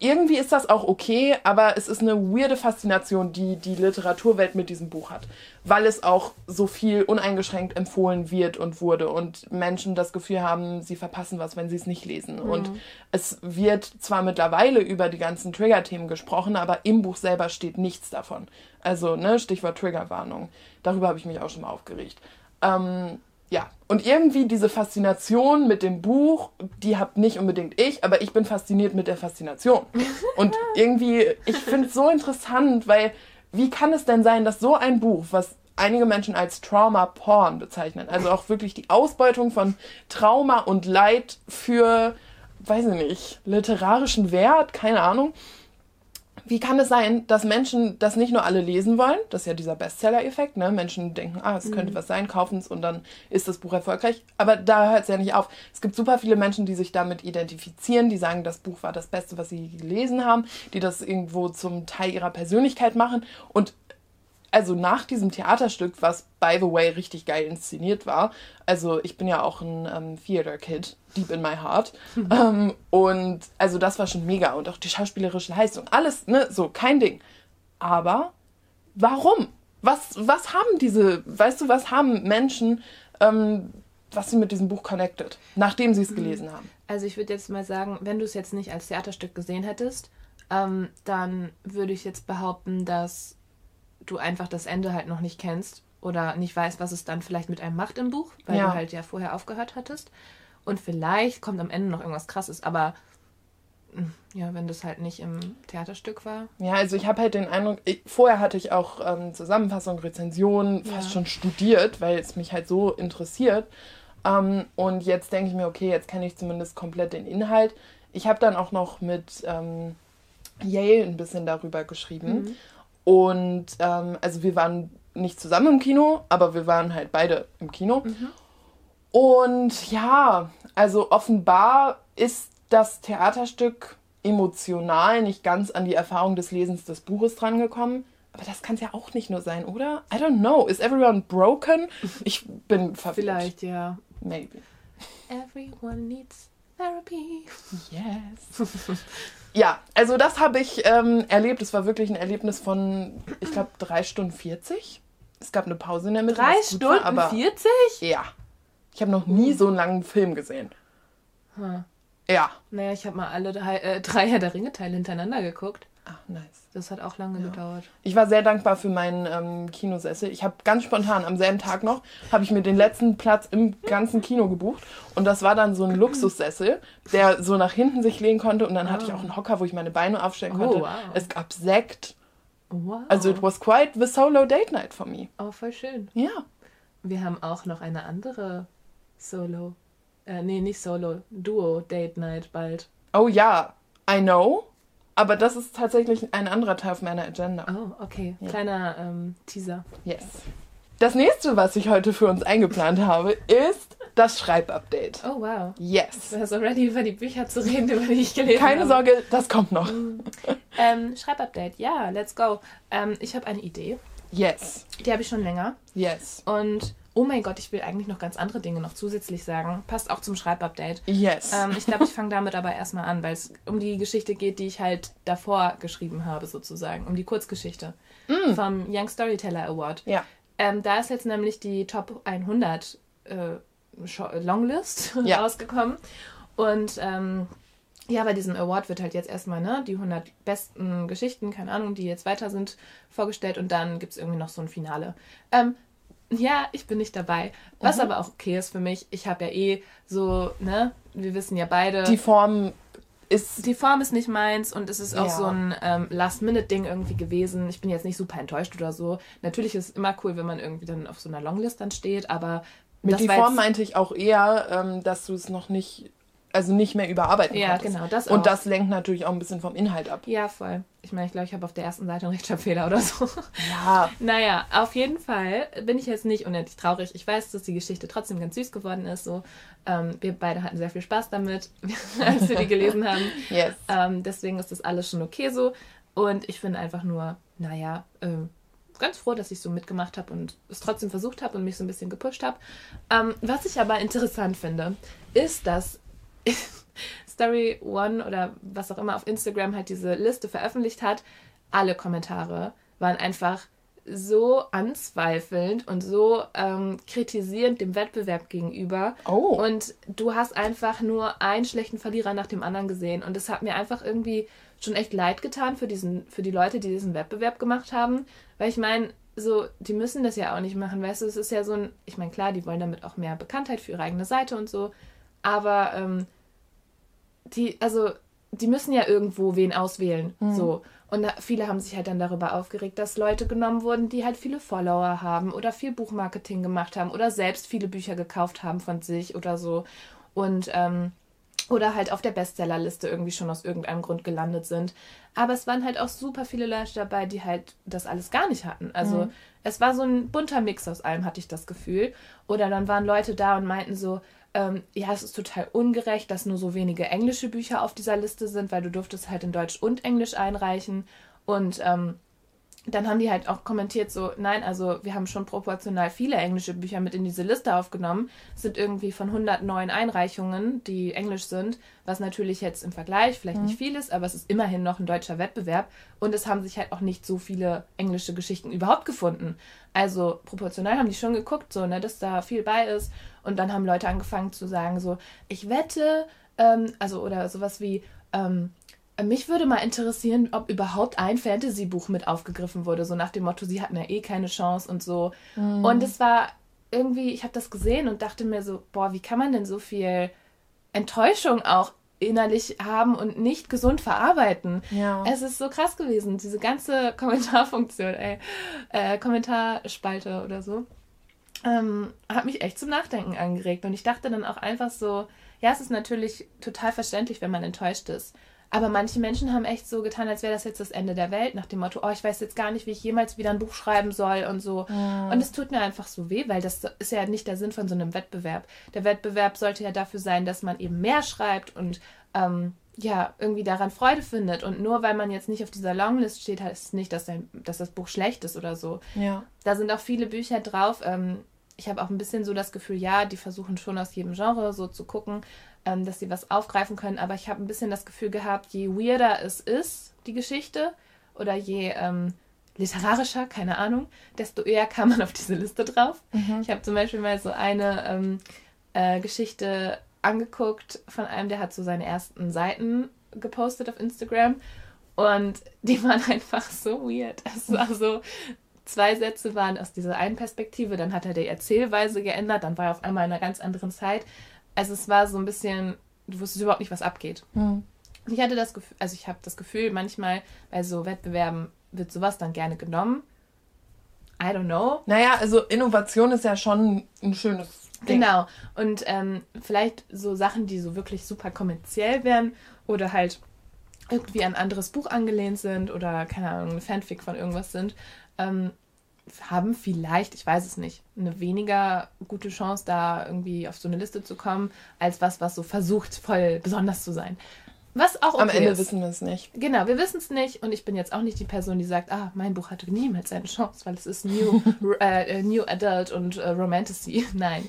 irgendwie ist das auch okay, aber es ist eine weirde Faszination, die die Literaturwelt mit diesem Buch hat, weil es auch so viel uneingeschränkt empfohlen wird und wurde und Menschen das Gefühl haben, sie verpassen was, wenn sie es nicht lesen. Und es wird zwar mittlerweile über die ganzen Trigger-Themen gesprochen, aber im Buch selber steht nichts davon. Also, ne, Stichwort Triggerwarnung. Darüber habe ich mich auch schon mal aufgeregt. Ähm, ja, und irgendwie diese Faszination mit dem Buch, die hab nicht unbedingt ich, aber ich bin fasziniert mit der Faszination. Und irgendwie, ich finde es so interessant, weil wie kann es denn sein, dass so ein Buch, was einige Menschen als Trauma-Porn bezeichnen, also auch wirklich die Ausbeutung von Trauma und Leid für, weiß ich nicht, literarischen Wert, keine Ahnung, wie kann es sein, dass Menschen das nicht nur alle lesen wollen? Das ist ja dieser Bestseller-Effekt, ne? Menschen denken, ah, es könnte was sein, kaufen es und dann ist das Buch erfolgreich. Aber da hört es ja nicht auf. Es gibt super viele Menschen, die sich damit identifizieren, die sagen, das Buch war das Beste, was sie gelesen haben, die das irgendwo zum Teil ihrer Persönlichkeit machen. Und also nach diesem Theaterstück, was by the way richtig geil inszeniert war, also ich bin ja auch ein ähm, Theater-Kid, deep in my heart, ähm, und also das war schon mega und auch die schauspielerische Leistung, alles, ne, so, kein Ding. Aber warum? Was, was haben diese, weißt du, was haben Menschen, ähm, was sie mit diesem Buch connected, nachdem sie es gelesen haben? Also ich würde jetzt mal sagen, wenn du es jetzt nicht als Theaterstück gesehen hättest, ähm, dann würde ich jetzt behaupten, dass du einfach das Ende halt noch nicht kennst oder nicht weißt, was es dann vielleicht mit einem macht im Buch, weil Ja. du halt ja vorher aufgehört hattest. Und vielleicht kommt am Ende noch irgendwas krasses, aber mh, ja, wenn das halt nicht im Theaterstück war. Ja, also ich habe halt den Eindruck, ich, vorher hatte ich auch ähm, Zusammenfassung, Rezensionen fast Ja. schon studiert, weil es mich halt so interessiert. Ähm, und jetzt denke ich mir, okay, jetzt kenne ich zumindest komplett den Inhalt. Ich habe dann auch noch mit ähm, Yale ein bisschen darüber geschrieben. Und ähm, also wir waren nicht zusammen im Kino, aber wir waren halt beide im Kino. Und ja, also offenbar ist das Theaterstück emotional nicht ganz an die Erfahrung des Lesens des Buches drangekommen. Aber das kann es ja auch nicht nur sein, oder? I don't know. Is everyone broken? Ich bin verwirrt. Vielleicht, ja. Maybe. Everyone needs therapy. Yes. ja, also das habe ich ähm, erlebt. Es war wirklich ein Erlebnis von, ich glaube, drei Stunden 40. Es gab eine Pause in der Mitte. Drei gut war, Stunden aber 40? Ja. Ich habe noch nie so einen langen Film gesehen. Hm. Ja. Naja, ich habe mal alle drei, äh, drei Herr der Ringe-Teile hintereinander geguckt. Ach, nice. Das hat auch lange gedauert. Ich war sehr dankbar für meinen ähm, Kinosessel. Ich habe ganz spontan am selben Tag noch, habe ich mir den letzten Platz im ganzen Kino gebucht. Und das war dann so ein Luxussessel, der so nach hinten sich legen konnte. Und dann hatte ich auch einen Hocker, wo ich meine Beine aufstellen Oh, konnte. wow. Es gab Sekt. Wow. Also it was quite the solo date night for me. oh, voll schön. Ja. Wir haben auch noch eine andere Solo. Äh, nee, nicht Solo. Duo Date Night bald. Oh ja, I know. Aber das ist tatsächlich ein anderer Teil auf meiner Agenda. Oh, okay. Ja. Kleiner ähm, Teaser. Yes. Das nächste, was ich heute für uns eingeplant habe, ist das Schreibupdate. Oh, wow. Yes. Du bist ready, über die Bücher zu reden, über die ich gelesen Keine habe. Keine Sorge, das kommt noch. ähm, Schreibupdate, ja, let's go. Ähm, ich habe eine Idee. Yes. Die habe ich schon länger. Yes. Und oh mein Gott, ich will eigentlich noch ganz andere Dinge noch zusätzlich sagen. Passt auch zum Schreibupdate. Yes. Ähm, ich glaube, ich fange damit aber erstmal an, weil es um die Geschichte geht, die ich halt davor geschrieben habe, sozusagen. Um die Kurzgeschichte mm. vom Young Storyteller Award. Ja. Ähm, da ist jetzt nämlich die Top 100 äh, Longlist ja. rausgekommen. Und ähm, ja, bei diesem Award wird halt jetzt erstmal ne, die 100 besten Geschichten, keine Ahnung, die jetzt weiter sind, vorgestellt und dann gibt es irgendwie noch so ein Finale. Ähm, ja, ich bin nicht dabei. Was mhm. aber auch okay ist für mich. Ich habe ja eh so, ne, wir wissen ja beide. Die Form ist. Die Form ist nicht meins und es ist auch ja. so ein ähm, Last-Minute-Ding irgendwie gewesen. Ich bin jetzt nicht super enttäuscht oder so. Natürlich ist es immer cool, wenn man irgendwie dann auf so einer Longlist dann steht, aber. Mit die Form meinte ich auch eher, ähm, dass du es noch nicht also nicht mehr überarbeiten ja, konntest. genau, das auch. Und das lenkt natürlich auch ein bisschen vom Inhalt ab. Ja, voll. Ich meine, ich glaube, ich habe auf der ersten Seite einen Rechtschreibfehler oder so. Ja. naja, auf jeden Fall bin ich jetzt nicht unendlich traurig. Ich weiß, dass die Geschichte trotzdem ganz süß geworden ist. So. Ähm, wir beide hatten sehr viel Spaß damit, als wir die gelesen haben. Yes. Ähm, deswegen ist das alles schon okay so. Und ich finde einfach nur, naja, äh, ganz froh, dass ich so mitgemacht habe und es trotzdem versucht habe und mich so ein bisschen gepusht habe. Ähm, was ich aber interessant finde, ist, dass Story One oder was auch immer auf Instagram halt diese Liste veröffentlicht hat, alle Kommentare waren einfach so anzweifelnd und so ähm, kritisierend dem Wettbewerb gegenüber. Oh. Und du hast einfach nur einen schlechten Verlierer nach dem anderen gesehen. Und es hat mir einfach irgendwie schon echt leid getan für, diesen, für die Leute, die diesen Wettbewerb gemacht haben. Weil ich meine, so, die müssen das ja auch nicht machen, weißt du, es ist ja so ein, ich meine, klar, die wollen damit auch mehr Bekanntheit für ihre eigene Seite und so, aber ähm, die, also, die müssen ja irgendwo wen auswählen. Mhm. So. Und viele haben sich halt dann darüber aufgeregt, dass Leute genommen wurden, die halt viele Follower haben oder viel Buchmarketing gemacht haben oder selbst viele Bücher gekauft haben von sich oder so. Und ähm, oder halt auf der Bestsellerliste irgendwie schon aus irgendeinem Grund gelandet sind. Aber es waren halt auch super viele Leute dabei, die halt das alles gar nicht hatten. Also mhm. es war so ein bunter Mix aus allem, hatte ich das Gefühl. Oder dann waren Leute da und meinten so, ähm, ja, es ist total ungerecht, dass nur so wenige englische Bücher auf dieser Liste sind, weil du durftest halt in Deutsch und Englisch einreichen. Und ähm, dann haben die halt auch kommentiert so, nein, also wir haben schon proportional viele englische Bücher mit in diese Liste aufgenommen. Es sind irgendwie von 109 Einreichungen, die englisch sind, was natürlich jetzt im Vergleich vielleicht mhm. nicht viel ist, aber es ist immerhin noch ein deutscher Wettbewerb und es haben sich halt auch nicht so viele englische Geschichten überhaupt gefunden. Also proportional haben die schon geguckt, so, ne, dass da viel bei ist und dann haben Leute angefangen zu sagen so, ich wette, ähm, also oder sowas wie, ähm, mich würde mal interessieren, ob überhaupt ein Fantasy-Buch mit aufgegriffen wurde, so nach dem Motto, sie hatten ja eh keine Chance und so. Mhm. Und es war irgendwie, ich habe das gesehen und dachte mir so, boah, wie kann man denn so viel Enttäuschung auch innerlich haben und nicht gesund verarbeiten. Ja. Es ist so krass gewesen, diese ganze Kommentarfunktion, ey, äh, Kommentarspalte oder so, ähm, hat mich echt zum Nachdenken angeregt. Und ich dachte dann auch einfach so, ja, es ist natürlich total verständlich, wenn man enttäuscht ist. Aber manche Menschen haben echt so getan, als wäre das jetzt das Ende der Welt, nach dem Motto, oh, ich weiß jetzt gar nicht, wie ich jemals wieder ein Buch schreiben soll und so. Mhm. Und es tut mir einfach so weh, weil das ist ja nicht der Sinn von so einem Wettbewerb. Der Wettbewerb sollte ja dafür sein, dass man eben mehr schreibt und ähm, ja, irgendwie daran Freude findet. Und nur weil man jetzt nicht auf dieser Longlist steht, heißt es nicht, dass, ein, dass das Buch schlecht ist oder so. Ja. Da sind auch viele Bücher drauf. Ähm, ich habe auch ein bisschen so das Gefühl, ja, die versuchen schon aus jedem Genre so zu gucken ähm, dass sie was aufgreifen können. Aber ich habe ein bisschen das Gefühl gehabt, je weirder es ist, die Geschichte, oder je ähm, literarischer, keine Ahnung, desto eher kam man auf diese Liste drauf. Mhm. Ich habe zum Beispiel mal so eine ähm, äh, Geschichte angeguckt von einem, der hat so seine ersten Seiten gepostet auf Instagram und die waren einfach so weird. Es war so, zwei Sätze waren aus dieser einen Perspektive, dann hat er die Erzählweise geändert, dann war er auf einmal in einer ganz anderen Zeit. Also es war so ein bisschen, du wusstest überhaupt nicht, was abgeht. Mhm. Ich hatte das Gefühl, also ich habe das Gefühl, manchmal bei so Wettbewerben wird sowas dann gerne genommen. I don't know. Naja, also Innovation ist ja schon ein schönes. Genau. Und ähm, vielleicht so Sachen, die so wirklich super kommerziell wären oder halt irgendwie an ein anderes Buch angelehnt sind oder, keine Ahnung, eine Fanfic von irgendwas sind, ähm, haben vielleicht, ich weiß es nicht, eine weniger gute Chance, da irgendwie auf so eine Liste zu kommen, als was, was so versucht, voll besonders zu sein. Was auch okay Am Ende ist. wissen wir es nicht. Genau, wir wissen es nicht und ich bin jetzt auch nicht die Person, die sagt, ah, mein Buch hatte niemals eine Chance, weil es ist New, äh, new Adult und äh, Romantasy. Nein,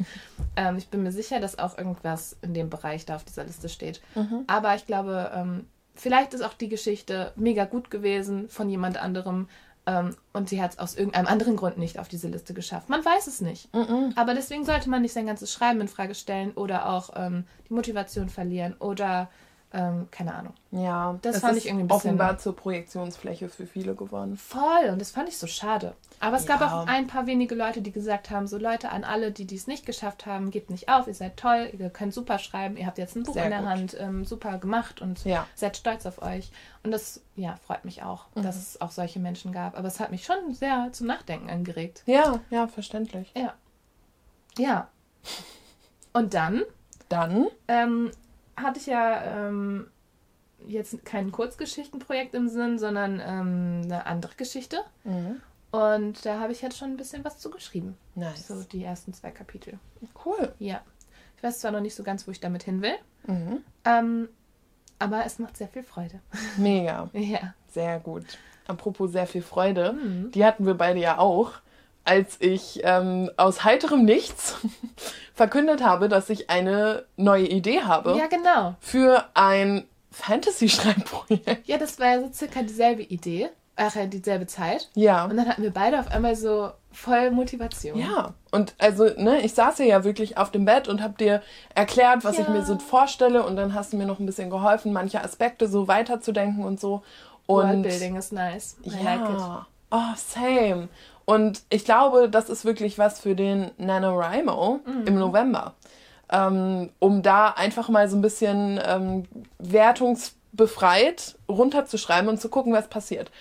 ähm, ich bin mir sicher, dass auch irgendwas in dem Bereich da auf dieser Liste steht. Aber ich glaube, ähm, vielleicht ist auch die Geschichte mega gut gewesen von jemand anderem ähm, und sie hat es aus irgendeinem anderen Grund nicht auf diese Liste geschafft. Man weiß es nicht. Aber deswegen sollte man nicht sein ganzes Schreiben in Frage stellen oder auch ähm, die Motivation verlieren oder ähm, keine Ahnung. Ja, Das es fand ist ich irgendwie ein bisschen- offenbar zur Projektionsfläche für viele geworden. Voll, und das fand ich so schade. Aber es gab Ja. auch ein paar wenige Leute, die gesagt haben, so Leute, an alle, die dies nicht geschafft haben, gebt nicht auf, ihr seid toll, ihr könnt super schreiben, ihr habt jetzt ein Buch Sehr in der gut. Hand, ähm, super gemacht und Ja. seid stolz auf euch. Und das, ja, freut mich auch, Mhm. dass es auch solche Menschen gab. Aber es hat mich schon sehr zum Nachdenken angeregt. Ja, ja, verständlich. Ja. Ja. Und dann Dann, ähm, hatte ich ja ähm, jetzt kein Kurzgeschichtenprojekt im Sinn, sondern ähm, eine andere Geschichte. Mhm. Und da habe ich jetzt schon ein bisschen was zu geschrieben. nice. So die ersten zwei Kapitel. Cool. Ja. Ich weiß zwar noch nicht so ganz, wo ich damit hin will, Mhm. ähm, aber es macht sehr viel Freude. Mega. Ja. Sehr gut. Apropos sehr viel Freude, Mhm. die hatten wir beide ja auch, als ich ähm, aus heiterem Nichts verkündet habe, dass ich eine neue Idee habe Ja, genau. für ein Fantasy-Schreibprojekt. Ja, das war ja so circa dieselbe Idee. Ach ja, dieselbe Zeit. Ja. Und dann hatten wir beide auf einmal so voll Motivation. Ja, und also, ne, ich saß hier ja wirklich auf dem Bett und hab dir erklärt, was ich Ja. mir so vorstelle und dann hast du mir noch ein bisschen geholfen, manche Aspekte so weiterzudenken und so. Und Worldbuilding ist nice. I like it. ja, oh, same. Und ich glaube, das ist wirklich was für den NaNoWriMo Mhm. im November. Ähm, um da einfach mal so ein bisschen ähm, wertungsbefreit runterzuschreiben und zu gucken, was passiert.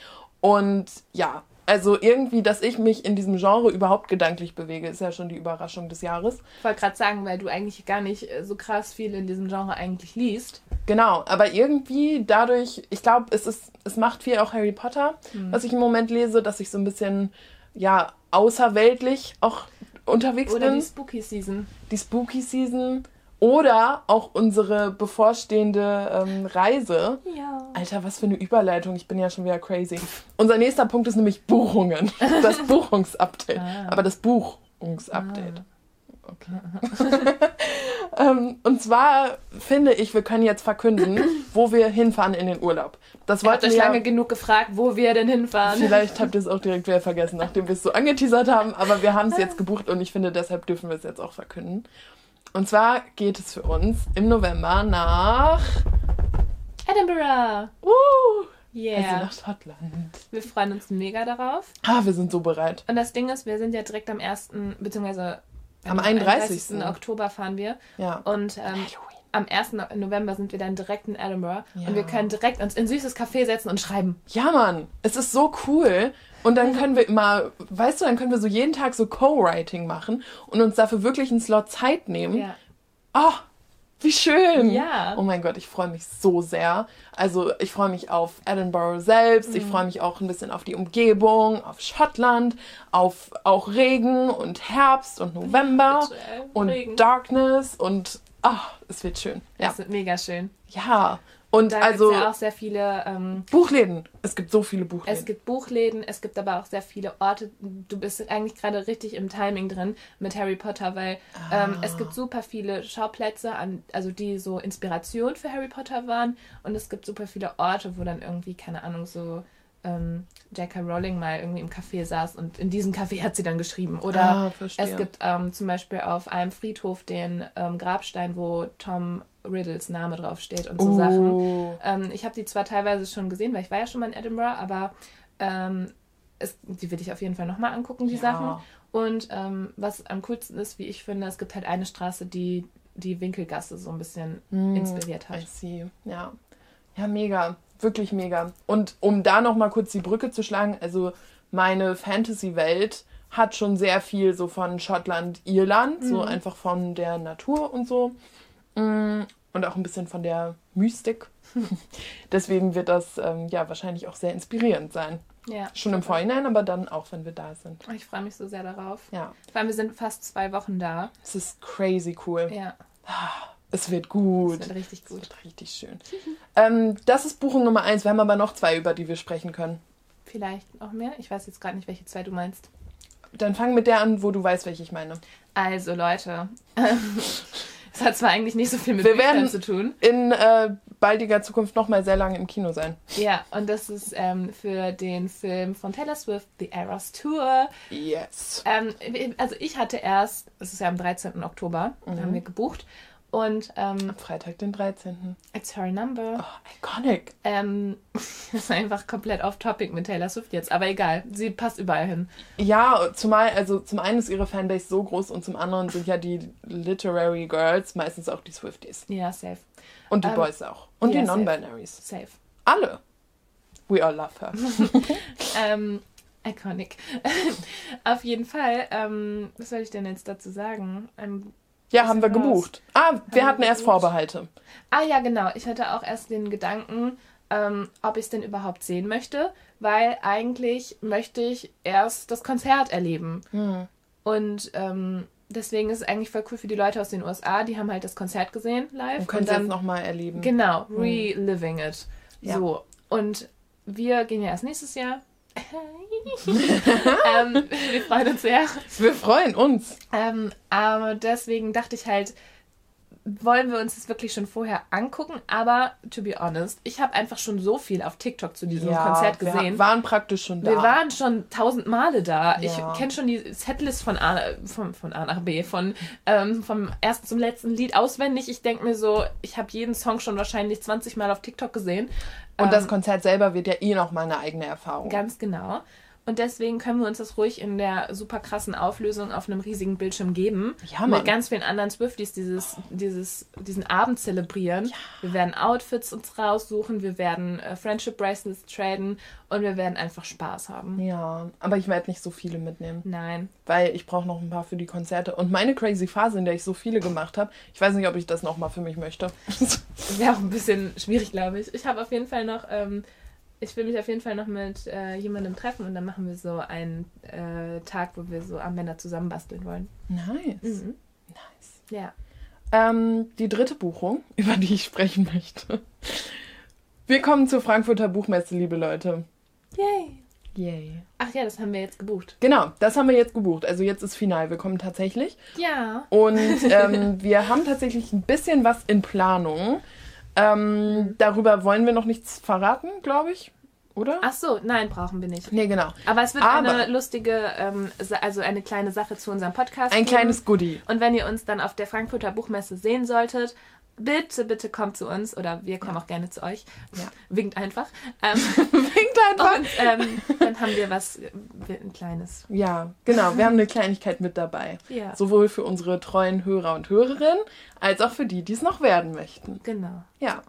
Und ja, also irgendwie, dass ich mich in diesem Genre überhaupt gedanklich bewege, ist ja schon die Überraschung des Jahres. Ich wollte gerade sagen, weil du eigentlich gar nicht äh, so krass viel in diesem Genre eigentlich liest. Genau, aber irgendwie dadurch, ich glaube, es ist, es macht viel auch Harry Potter, Mhm. was ich im Moment lese, dass ich so ein bisschen, ja, außerweltlich auch unterwegs Oder bin. die Spooky Season. die Spooky Season oder auch unsere bevorstehende ähm, Reise. Ja. Alter, was für eine Überleitung. Ich bin ja schon wieder crazy. Unser nächster Punkt ist nämlich Buchungen. Das Buchungsupdate. Ah. Aber das Buchungsupdate. Okay. ähm, und zwar finde ich, wir können jetzt verkünden, wo wir hinfahren in den Urlaub. Das wollten euch wir lange genug gefragt, wo wir denn hinfahren. Vielleicht habt ihr es auch direkt wieder vergessen, nachdem wir es so angeteasert haben, aber wir haben es jetzt gebucht und ich finde, deshalb dürfen wir es jetzt auch verkünden. Und zwar geht es für uns im November nach. Edinburgh. Uh, Yeah. also nach Schottland. Wir freuen uns mega darauf. Ah, wir sind so bereit. Und das Ding ist, wir sind ja direkt am 1., beziehungsweise Am 31.. Oktober fahren wir. Ja. Und ähm, am 1. November sind wir dann direkt in Edinburgh. Ja. Und wir können direkt uns in ein süßes Café setzen und schreiben. Ja, Mann, es ist so cool. Und dann können wir immer, weißt du, dann können wir so jeden Tag so Co-Writing machen und uns dafür wirklich einen Slot Zeit nehmen. Ja. Oh, wie schön. Ja. Oh mein Gott, ich freue mich so sehr. Also ich freue mich auf Edinburgh selbst. Mhm. Ich freue mich auch ein bisschen auf die Umgebung, auf Schottland, auf auch Regen und Herbst und November und Regen. Darkness und ach, es wird schön. Ja. Das ist mega schön. Ja. Und Da also gibt es ja auch sehr viele ähm, Buchläden. Es gibt so viele Buchläden. Es gibt Buchläden, es gibt aber auch sehr viele Orte. Du bist eigentlich gerade richtig im Timing drin mit Harry Potter, weil ähm, es gibt super viele Schauplätze, an, also die so Inspiration für Harry Potter waren. Und es gibt super viele Orte, wo dann irgendwie, keine Ahnung, so ähm, J.K. Rowling mal irgendwie im Café saß und in diesem Café hat sie dann geschrieben. Oder Ah, es gibt ähm, zum Beispiel auf einem Friedhof den ähm, Grabstein, wo Tom Riddles Name draufsteht und so Sachen. Oh. Ähm, ich habe die zwar teilweise schon gesehen, weil ich war ja schon mal in Edinburgh, aber ähm, es, die will ich auf jeden Fall nochmal angucken, die Ja. Sachen. Und ähm, was am coolsten ist, wie ich finde, es gibt halt eine Straße, die die Winkelgasse so ein bisschen inspiriert I hat. see. Ja. Ja, mega. Wirklich mega. Und um da nochmal kurz die Brücke zu schlagen, also meine Fantasy-Welt hat schon sehr viel so von Schottland, Irland, so Mhm. einfach von der Natur und so. Und auch ein bisschen von der Mystik. Deswegen wird das ähm, ja wahrscheinlich auch sehr inspirierend sein. Ja. Schon im Vorhinein, aber dann auch, wenn wir da sind. Ich freue mich so sehr darauf. Ja, Vor allem, wir sind fast zwei Wochen da. es ist crazy cool. Ja, Es wird gut. das wird richtig Es gut. wird richtig schön. ähm, das ist Buchung Nummer eins. Wir haben aber noch zwei, über die wir sprechen können. Vielleicht noch mehr. Ich weiß jetzt gerade nicht, welche zwei du meinst. Dann fang mit der an, wo du weißt, welche ich meine. Also, Leute. Es hat zwar eigentlich nicht so viel mit Wir Büchern werden- zu tun. In äh, baldiger Zukunft noch mal sehr lange im Kino sein. Ja, und das ist ähm, für den Film von Taylor Swift, The Eras Tour. Yes. Ähm, also ich hatte erst, es ist ja am 13. Oktober, Mhm. haben wir gebucht. Und ähm, Freitag, den 13. It's Her Number. Oh, iconic. Ähm, das ist einfach komplett off-topic mit Taylor Swift jetzt. Aber egal, sie passt überall hin. Ja, zumal, also zum einen ist ihre Fanbase so groß und zum anderen sind ja die Literary Girls meistens auch die Swifties. Ja, safe. Und die Ähm, Boys auch. Und ja, die. Non-Binaries. Safe. Alle. We all love her. Ähm, iconic. Auf jeden Fall, ähm, was soll ich denn jetzt dazu sagen? Ja, haben wir gebucht. Ah, wir wir hatten erst gebucht? Vorbehalte. Ah ja, genau. Ich hatte auch erst den Gedanken, ähm, ob ich es denn überhaupt sehen möchte, weil eigentlich möchte ich erst das Konzert erleben. Und ähm, deswegen ist es eigentlich voll cool für die Leute aus den USA, die haben halt das Konzert gesehen live. Und können es jetzt nochmal erleben. Genau, reliving it. Ja. So. Und wir gehen ja erst nächstes Jahr. ähm, wir freuen uns sehr. Wir freuen uns. Ähm, aber deswegen dachte ich halt, wollen wir uns das wirklich schon vorher angucken. Aber to be honest, ich habe einfach schon so viel auf TikTok zu diesem Konzert gesehen. Wir waren praktisch schon da. Wir waren schon tausend Male da. Ja. Ich kenne schon die Setlist von A, von, von A nach B, von ähm, vom ersten zum letzten Lied auswendig. Ich denke mir so, ich habe jeden Song schon wahrscheinlich 20 Mal auf TikTok gesehen. Und das Ähm, Konzert selber wird ja eh noch mal eine eigene Erfahrung. Ganz genau. Und deswegen können wir uns das ruhig in der super krassen Auflösung auf einem riesigen Bildschirm geben. Ja, Mann. mit ganz vielen anderen Swifties dieses, dieses, diesen Abend zelebrieren. Wir werden Outfits uns raussuchen, wir werden äh, Friendship Bracelets traden und wir werden einfach Spaß haben. Ja, aber ich werde nicht so viele mitnehmen, Nein. weil ich brauche noch ein paar für die Konzerte. Und meine crazy Phase, in der ich so viele gemacht habe, ich weiß nicht, ob ich das noch mal für mich möchte. Wäre auch ein bisschen schwierig, glaube ich. Ich habe auf jeden Fall noch, ähm, ich will mich auf jeden Fall noch mit äh, jemandem treffen und dann machen wir so einen äh, Tag, wo wir so Armbänder zusammen basteln wollen. nice. Mhm. Nice. Ja. Ähm, die dritte Buchung, über die ich sprechen möchte. Wir kommen zur Frankfurter Buchmesse, liebe Leute. Yay. Yay. Ach ja, das haben wir jetzt gebucht. Genau, das haben wir jetzt gebucht. Also jetzt ist final. Wir kommen tatsächlich. Ja. Und ähm, wir haben tatsächlich ein bisschen was in Planung. Ähm, darüber wollen wir noch nichts verraten, glaube ich. Oder? Ach so, nein, brauchen wir nicht. Nee, genau. Aber es wird Aber- eine lustige, ähm, also eine kleine Sache zu unserem Podcast. Ein geben. kleines Goodie. Und wenn ihr uns dann auf der Frankfurter Buchmesse sehen solltet, bitte, bitte kommt zu uns oder wir kommen auch gerne zu euch. Ja. Winkt einfach. Ähm, Winkt einfach. und ähm, dann haben wir was, ein kleines. Ja, genau. Wir haben eine Kleinigkeit mit dabei. Ja. Sowohl für unsere treuen Hörer und Hörerinnen, als auch für die, die es noch werden möchten. Genau. Ja.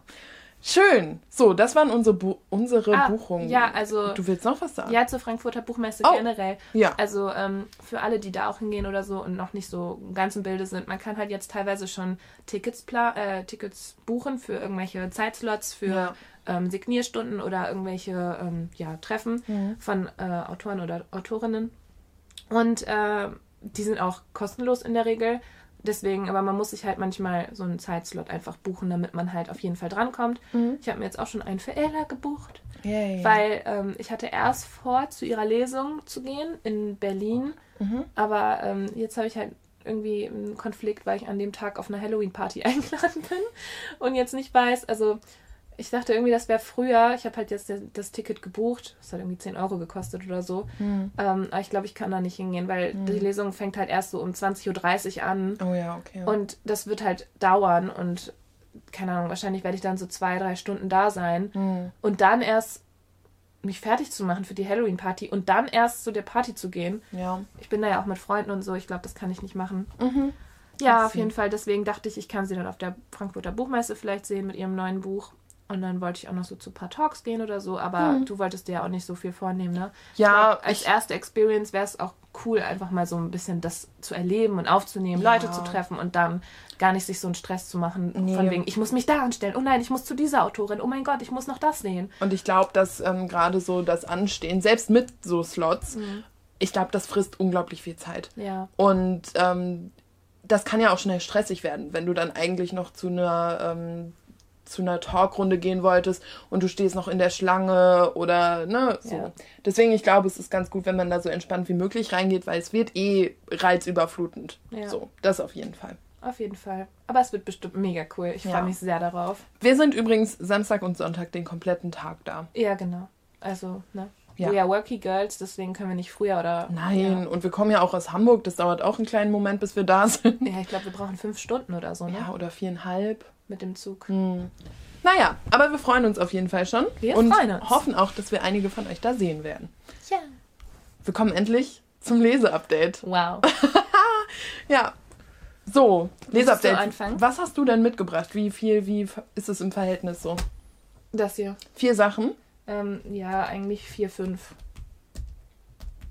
Schön. So, das waren unsere, Bu unsere Ah, Buchungen. ja, also- Du willst noch was sagen? Ja, zur Frankfurter Buchmesse Oh. generell. Ja. Also ähm, für alle, die da auch hingehen oder so und noch nicht so ganz im Bilde sind, man kann halt jetzt teilweise schon Tickets, pla äh, Tickets buchen für irgendwelche Zeitslots, für Ja. ähm, Signierstunden oder irgendwelche ähm, ja, Treffen Mhm. von äh, Autoren oder Autorinnen. Und äh, die sind auch kostenlos in der Regel. Deswegen, aber man muss sich halt manchmal so einen Zeitslot einfach buchen, damit man halt auf jeden Fall drankommt. Mhm. Ich habe mir jetzt auch schon einen für Ella gebucht. Yay. Weil ähm, ich hatte erst vor, zu ihrer Lesung zu gehen in Berlin. Mhm. Aber ähm, jetzt habe ich halt irgendwie einen Konflikt, weil ich an dem Tag auf eine Halloween-Party eingeladen bin und jetzt nicht weiß. Also ich dachte irgendwie, das wäre früher. Ich habe halt jetzt das, Ticket gebucht. Das hat irgendwie 10 Euro gekostet oder so. Mhm. Ähm, aber ich glaube, ich kann da nicht hingehen, weil die Lesung fängt halt erst so um 20.30 Uhr an. Oh ja, okay. Und das wird halt dauern und keine Ahnung, wahrscheinlich werde ich dann so zwei, drei Stunden da sein Mhm. und dann erst mich fertig zu machen für die Halloween-Party und dann erst zu der Party zu gehen. Ja. Ich bin da ja auch mit Freunden und so, ich glaube, das kann ich nicht machen. Mhm. Ja, auf jeden Fall, deswegen dachte ich, ich kann sie dann auf der Frankfurter Buchmesse vielleicht sehen mit ihrem neuen Buch. Und dann wollte ich auch noch so zu ein paar Talks gehen oder so, aber Hm. du wolltest dir ja auch nicht so viel vornehmen, ne? Ja, glaub, als ich- erste Experience wäre es auch cool, einfach mal so ein bisschen das zu erleben und aufzunehmen, Ja. Leute zu treffen und dann gar nicht sich so einen Stress zu machen, Nee. von wegen, ich muss mich da anstellen, oh nein, ich muss zu dieser Autorin, oh mein Gott, ich muss noch das sehen. Und ich glaube, dass ähm, gerade so das Anstehen, selbst mit so Slots, Mhm. ich glaube, das frisst unglaublich viel Zeit. Ja. Und ähm, das kann ja auch schnell stressig werden, wenn du dann eigentlich noch zu einer, ähm, zu einer Talkrunde gehen wolltest und du stehst noch in der Schlange oder ne, so. Ja. Deswegen, ich glaube, es ist ganz gut, wenn man da so entspannt wie möglich reingeht, weil es wird eh reizüberflutend. Ja. So, das auf jeden Fall. Auf jeden Fall. Aber es wird bestimmt mega cool. Ich Ja. freue mich sehr darauf. Wir sind übrigens Samstag und Sonntag den kompletten Tag da. Ja, genau. Also, ne? Ja. Wir ja Worky Girls, deswegen können wir nicht früher oder. Nein, und wir kommen ja auch aus Hamburg. Das dauert auch einen kleinen Moment, bis wir da sind. Ja, ja ich glaube, wir brauchen fünf Stunden oder so, ne? Ja, oder viereinhalb. Mit dem Zug. Hm. Naja, aber wir freuen uns auf jeden Fall schon. Wir und freuen uns. hoffen auch, dass wir einige von euch da sehen werden. Ja. Wir kommen endlich zum Leseupdate. Wow. Ja. So, Leseupdate. Was hast du denn mitgebracht? Wie viel, wie ist es im Verhältnis so? Das hier. Vier Sachen? Ähm, ja, eigentlich vier, fünf.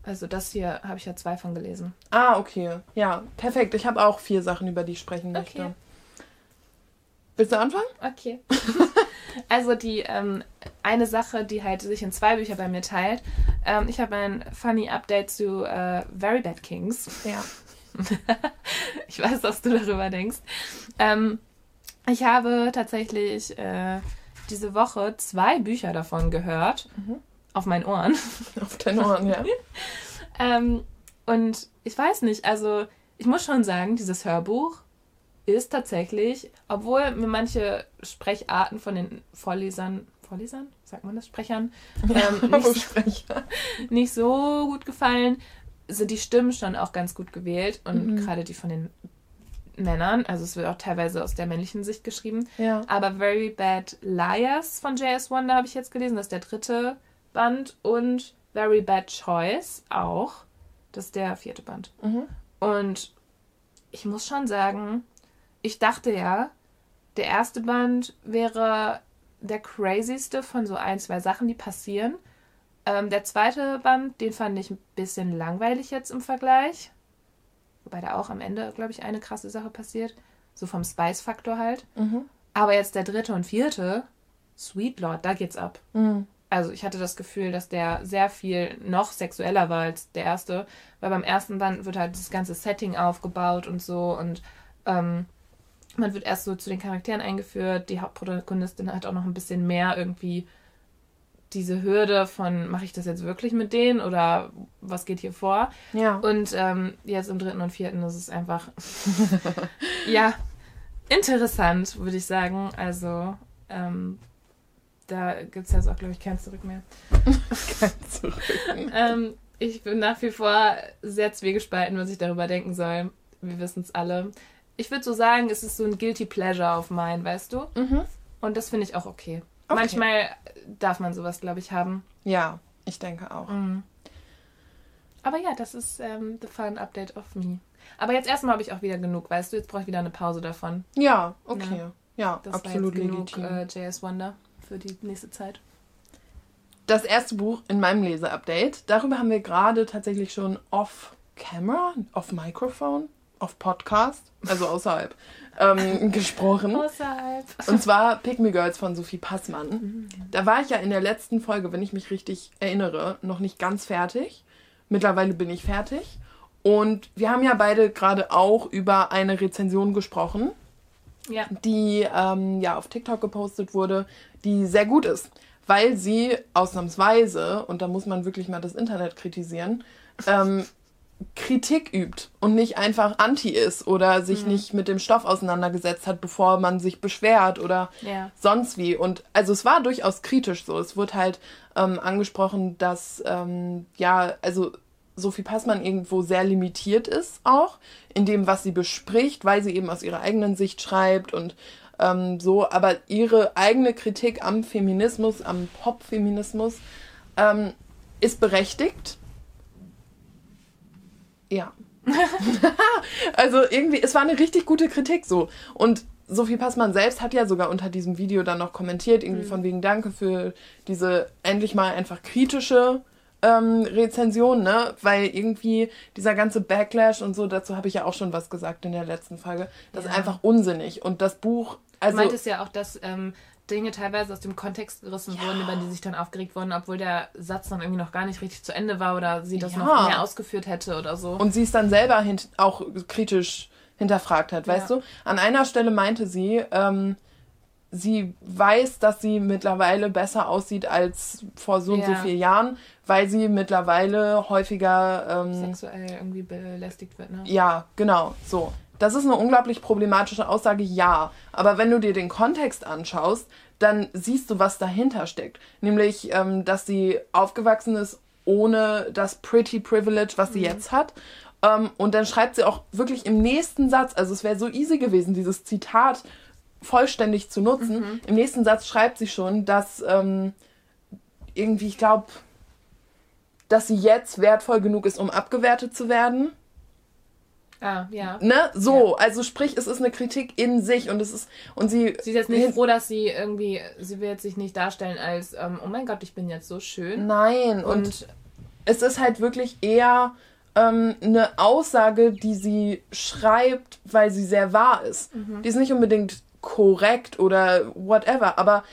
Also das hier habe ich ja zwei von gelesen. Ah, okay. Ja, perfekt. Ich habe auch vier Sachen, über die ich sprechen möchte. Okay. Willst du anfangen? Okay. also die ähm, eine Sache, die halt sich in zwei Bücher bei mir teilt. Ähm, ich habe ein funny Update zu äh, Very Bad Kings. Ja. Ich weiß, was du darüber denkst. Ähm, ich habe tatsächlich äh, diese Woche zwei Bücher davon gehört. Auf meinen Ohren. Auf deine Ohren, ja. Ähm, und ich weiß nicht, also ich muss schon sagen, dieses Hörbuch ist tatsächlich, obwohl mir manche Sprecharten von den Vorlesern, Vorlesern, sagt man das, Sprechern, ähm, nicht, so- Sprecher. nicht so gut gefallen, sind die Stimmen schon auch ganz gut gewählt und Mhm. gerade die von den Männern, also es wird auch teilweise aus der männlichen Sicht geschrieben. Ja. Aber Very Bad Liars von J.S. Wonder habe ich jetzt gelesen, das ist der dritte Band und Very Bad Choice auch, das ist der vierte Band. Mhm. Und ich muss schon sagen, ich dachte ja, der erste Band wäre der crazyste von so ein, zwei Sachen, die passieren. Ähm, der zweite Band, den fand ich ein bisschen langweilig jetzt im Vergleich. Wobei da auch am Ende, glaube ich, eine krasse Sache passiert. So vom Spice-Faktor halt. Mhm. Aber jetzt der dritte und vierte, Sweet Lord, da geht's ab. Mhm. Also ich hatte das Gefühl, dass der sehr viel noch sexueller war als der erste, weil beim ersten Band wird halt das ganze Setting aufgebaut und so und ähm, man wird erst so zu den Charakteren eingeführt. Die Hauptprotagonistin hat auch noch ein bisschen mehr irgendwie diese Hürde von, mache ich das jetzt wirklich mit denen oder was geht hier vor? Ja. Und ähm, jetzt im dritten und vierten ist es einfach, ja, interessant, würde ich sagen. Also, ähm, da gibt es jetzt auch, glaube ich, kein Zurück mehr. Kein Zurück. Ähm, ich bin nach wie vor sehr zwiegespalten, was ich darüber denken soll. Wir wissen es alle. Ich würde so sagen, es ist so ein Guilty Pleasure auf meinen, weißt du? Mhm. Und das finde ich auch okay. Okay. Manchmal darf man sowas, glaube ich, haben. Ja, ich denke auch. Mhm. Aber ja, das ist ähm, the fun update of me. Aber jetzt erstmal habe ich auch wieder genug, weißt du? Jetzt brauche ich wieder eine Pause davon. Ja, okay. Ja, Das absolut war genug legitim. äh, JS Wonder für die nächste Zeit. das erste Buch in meinem Leseupdate, darüber haben wir gerade tatsächlich schon off Camera, off Microphone, off Podcast, also außerhalb, ähm, gesprochen. Außerhalb. Und zwar Pick Me Girls von Sophie Passmann. Da war ich ja in der letzten Folge, wenn ich mich richtig erinnere, noch nicht ganz fertig. Mittlerweile bin ich fertig. Und wir haben ja beide gerade auch über eine Rezension gesprochen, Ja. die ähm, ja auf TikTok gepostet wurde, die sehr gut ist, weil sie ausnahmsweise, und da muss man wirklich mal das Internet kritisieren, ähm, Kritik übt und nicht einfach anti ist oder sich nicht mit dem Stoff auseinandergesetzt hat, bevor man sich beschwert oder Ja. sonst wie. Und also es war durchaus kritisch so. Es wurde halt ähm, angesprochen, dass ähm, ja, also Sophie Passmann irgendwo sehr limitiert ist auch in dem, was sie bespricht, weil sie eben aus ihrer eigenen Sicht schreibt und ähm, so. Aber ihre eigene Kritik am Feminismus, am Pop-Feminismus ähm, ist berechtigt. Ja. also irgendwie, es war eine richtig gute Kritik so. Und Sophie Passmann selbst hat ja sogar unter diesem Video dann noch kommentiert, irgendwie mhm. von wegen Danke für diese endlich mal einfach kritische ähm, Rezension, ne? Weil irgendwie dieser ganze Backlash und so, dazu habe ich ja auch schon was gesagt in der letzten Folge, das ja. ist einfach unsinnig. Und das Buch. Also, du meintest ja auch, dass ähm, Dinge teilweise aus dem Kontext gerissen ja. wurden, über die sich dann aufgeregt wurden, obwohl der Satz dann irgendwie noch gar nicht richtig zu Ende war oder sie das ja. noch mehr ausgeführt hätte oder so. Und sie es dann selber auch kritisch hinterfragt hat, weißt du? An einer Stelle meinte sie, ähm, sie weiß, dass sie mittlerweile besser aussieht als vor so und so vielen Jahren, weil sie mittlerweile häufiger ähm, sexuell irgendwie belästigt wird. Ne? Ja, genau, so. Das ist eine unglaublich problematische Aussage, ja. Aber wenn du dir den Kontext anschaust, dann siehst du, was dahinter steckt. Nämlich, ähm, dass sie aufgewachsen ist ohne das Pretty Privilege, was sie mhm. jetzt hat. Ähm, und dann schreibt sie auch wirklich im nächsten Satz, also es wäre so easy gewesen, dieses Zitat vollständig zu nutzen. Mhm. Im nächsten Satz schreibt sie schon, dass ähm, irgendwie, ich glaube, dass sie jetzt wertvoll genug ist, um abgewertet zu werden. Ah, ja. Ne? So, ja. also sprich, es ist eine Kritik in sich und es ist und sie. Sie ist jetzt nicht froh, dass sie irgendwie, sie will jetzt sich nicht darstellen als, ähm, oh mein Gott, ich bin jetzt so schön. Nein, und, und es ist halt wirklich eher ähm, eine Aussage, die sie schreibt, weil sie sehr wahr ist. Mhm. Die ist nicht unbedingt korrekt oder whatever, aber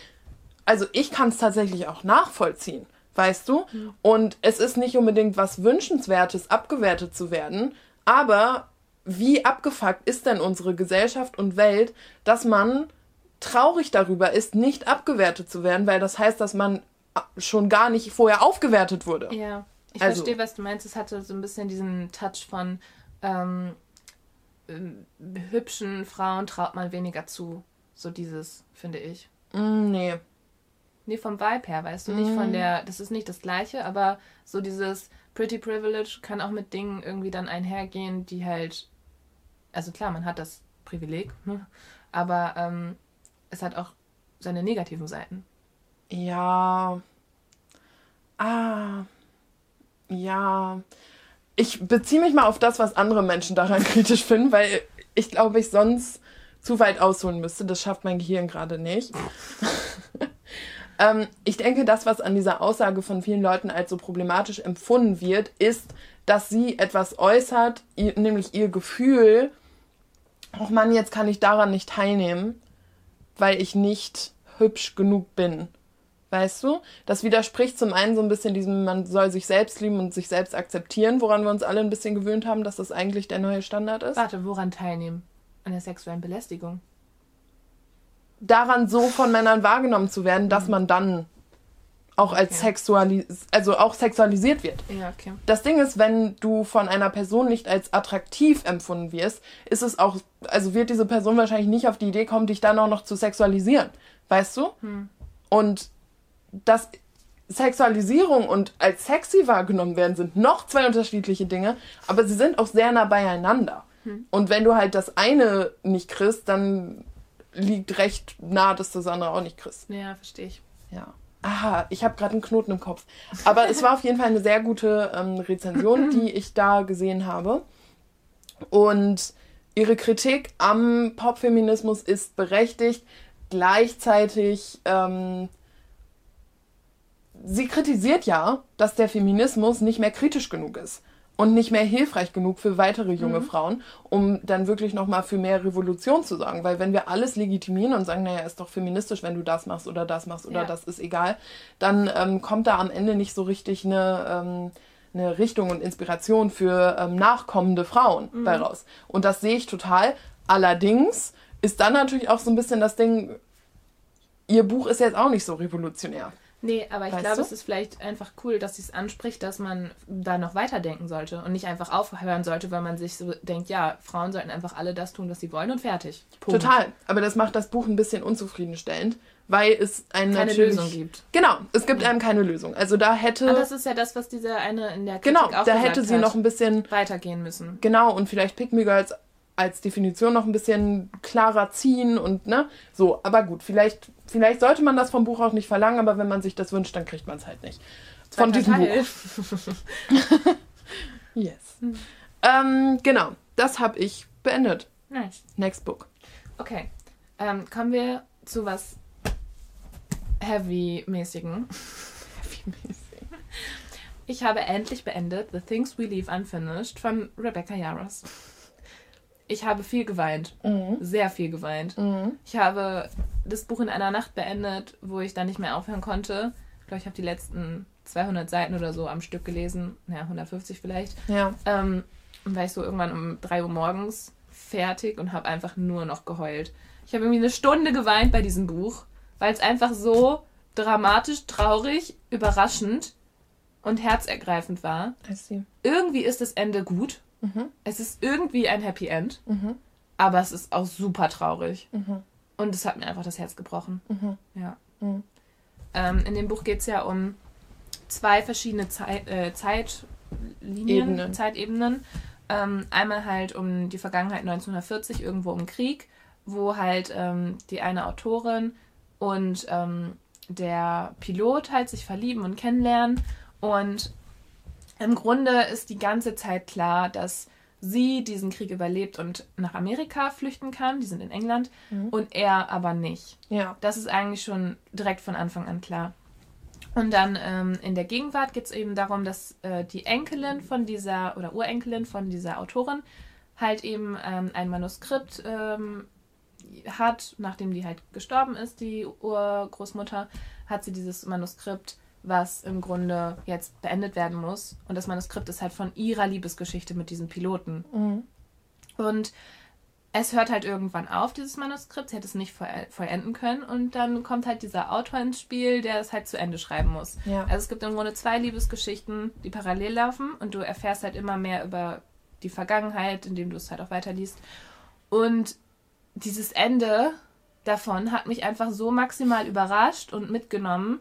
also ich kann es tatsächlich auch nachvollziehen, weißt du? Mhm. Und es ist nicht unbedingt was Wünschenswertes, abgewertet zu werden, aber wie abgefuckt ist denn unsere Gesellschaft und Welt, dass man traurig darüber ist, nicht abgewertet zu werden, weil das heißt, dass man schon gar nicht vorher aufgewertet wurde. Ja, ich also, verstehe, was du meinst. Es hatte so ein bisschen diesen Touch von ähm, ähm, hübschen Frauen traut man weniger zu. So dieses, finde ich. Mm, nee. Nee, vom Vibe her, weißt du, mm. nicht von mm. der, das ist nicht das Gleiche, aber so dieses Pretty Privilege kann auch mit Dingen irgendwie dann einhergehen, die halt, also klar, man hat das Privileg, ne? aber ähm, es hat auch seine negativen Seiten. Ja. Ah. Ja ich beziehe mich mal auf das, was andere Menschen daran kritisch finden, weil ich glaube, ich sonst zu weit ausholen müsste. Das schafft mein Gehirn gerade nicht. ähm, ich denke, das, was an dieser Aussage von vielen Leuten als so problematisch empfunden wird, ist, dass sie etwas äußert, nämlich ihr Gefühl, ach Mann, jetzt kann ich daran nicht teilnehmen, weil ich nicht hübsch genug bin. Weißt du? Das widerspricht zum einen so ein bisschen diesem, man soll sich selbst lieben und sich selbst akzeptieren, woran wir uns alle ein bisschen gewöhnt haben, dass das eigentlich der neue Standard ist. Warte, woran teilnehmen? An der sexuellen Belästigung. Daran so von Männern wahrgenommen zu werden, dass mhm. man dann auch als okay. sexualis also auch sexualisiert wird. Ja, okay. Das Ding ist, wenn du von einer Person nicht als attraktiv empfunden wirst, ist es auch, also wird diese Person wahrscheinlich nicht auf die Idee kommen, dich dann auch noch zu sexualisieren. Weißt du? Hm. Und dass Sexualisierung und als sexy wahrgenommen werden sind noch zwei unterschiedliche Dinge, aber sie sind auch sehr nah beieinander. Hm. Und wenn du halt das eine nicht kriegst, dann liegt recht nah, dass das andere auch nicht kriegst. Ja, verstehe ich. Ja. Aha, ich habe gerade einen Knoten im Kopf. Aber es war auf jeden Fall eine sehr gute ähm, Rezension, die ich da gesehen habe. Und ihre Kritik am Popfeminismus ist berechtigt. Gleichzeitig ähm, sie kritisiert ja, dass der Feminismus nicht mehr kritisch genug ist und nicht mehr hilfreich genug für weitere junge mhm. Frauen, um dann wirklich nochmal für mehr Revolution zu sorgen. Weil wenn wir alles legitimieren und sagen, naja, ist doch feministisch, wenn du das machst oder das machst oder ja. das ist egal, dann ähm, kommt da am Ende nicht so richtig eine, ähm, eine Richtung und Inspiration für ähm, nachkommende Frauen mhm. bei raus. Und das sehe ich total. Allerdings ist dann natürlich auch so ein bisschen das Ding, ihr Buch ist jetzt auch nicht so revolutionär. Nee, aber ich glaube, es ist vielleicht einfach cool, dass sie es anspricht, dass man da noch weiterdenken sollte und nicht einfach aufhören sollte, weil man sich so denkt, ja, Frauen sollten einfach alle das tun, was sie wollen und fertig. Punkt. Total. Aber das macht das Buch ein bisschen unzufriedenstellend, weil es einen keine Lösung gibt. Genau, es gibt einem keine Lösung. Also da hätte. Und das ist ja das, was diese eine in der Kritik Genau, da hätte sie hat. noch ein bisschen weitergehen müssen. Genau, und vielleicht Pick Me Girls als Definition noch ein bisschen klarer ziehen und ne, so. Aber gut, vielleicht, vielleicht sollte man das vom Buch auch nicht verlangen, aber wenn man sich das wünscht, dann kriegt man es halt nicht. Von diesem Teil. Buch. yes. Hm. Ähm, genau, das habe ich beendet. Nice. Next book. Okay. Ähm, kommen wir zu was Heavy-mäßigen. Heavy-mäßig. Ich habe endlich beendet The Things We Leave Unfinished von Rebecca Yarros. Ich habe viel geweint. Mhm. Sehr viel geweint. Mhm. Ich habe das Buch in einer Nacht beendet, wo ich dann nicht mehr aufhören konnte. Ich glaube, ich habe die letzten 200 Seiten oder so am Stück gelesen. Ja, 150 vielleicht. Ja. Ähm, und war ich so irgendwann um 3 Uhr morgens fertig und habe einfach nur noch geheult. Ich habe irgendwie eine Stunde geweint bei diesem Buch, weil es einfach so dramatisch, traurig, überraschend und herzergreifend war. I see. Irgendwie ist das Ende gut. Mhm. Es ist irgendwie ein Happy End, Mhm. aber es ist auch super traurig. Mhm. Und es hat mir einfach das Herz gebrochen. Mhm. Ja. Mhm. Ähm, in dem Buch geht es ja um zwei verschiedene Zeit, äh, Zeitlinien, Ebenen. Zeitebenen. Ähm, einmal halt um die Vergangenheit 1940, irgendwo im Krieg, wo halt ähm, die eine Autorin und ähm, der Pilot halt sich verlieben und kennenlernen. Und im Grunde ist die ganze Zeit klar, dass sie diesen Krieg überlebt und nach Amerika flüchten kann. Die sind in England. Mhm. Und er aber nicht. Ja. Das ist eigentlich schon direkt von Anfang an klar. Und dann ähm, in der Gegenwart geht es eben darum, dass äh, die Enkelin von dieser oder Urenkelin von dieser Autorin halt eben ähm, ein Manuskript ähm, hat, nachdem die halt gestorben ist, die Urgroßmutter, hat sie dieses Manuskript, was im Grunde jetzt beendet werden muss. Und das Manuskript ist halt von ihrer Liebesgeschichte mit diesem Piloten. Mhm. Und es hört halt irgendwann auf, dieses Manuskript. Sie hätte es nicht voll- vollenden können. Und dann kommt halt dieser Autor ins Spiel, der es halt zu Ende schreiben muss. Ja. Also es gibt im Grunde zwei Liebesgeschichten, die parallel laufen. Und du erfährst halt immer mehr über die Vergangenheit, indem du es halt auch weiterliest. Und dieses Ende davon hat mich einfach so maximal überrascht und mitgenommen.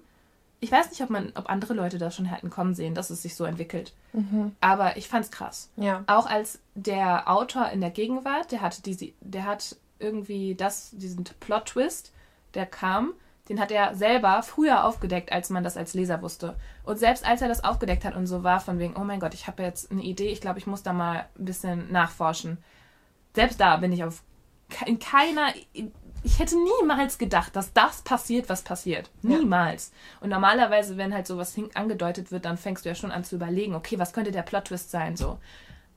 Ich weiß nicht, ob man, ob andere Leute das schon hätten kommen sehen, dass es sich so entwickelt. Mhm. Aber ich fand's krass Ja. auch als der Autor in der Gegenwart, der hatte diese, der hat irgendwie das, diesen Plot-Twist, der kam, den hat er selber früher aufgedeckt, als man das als Leser wusste. Und selbst als er das aufgedeckt hat und so war, von wegen, oh mein Gott, ich habe jetzt eine Idee, ich glaube, ich muss da mal ein bisschen nachforschen. Selbst da bin ich auf in keiner. Ich hätte niemals gedacht, dass das passiert, was passiert. Ja. Niemals. Und normalerweise, wenn halt sowas angedeutet wird, dann fängst du ja schon an zu überlegen, okay, was könnte der Plot-Twist sein? So.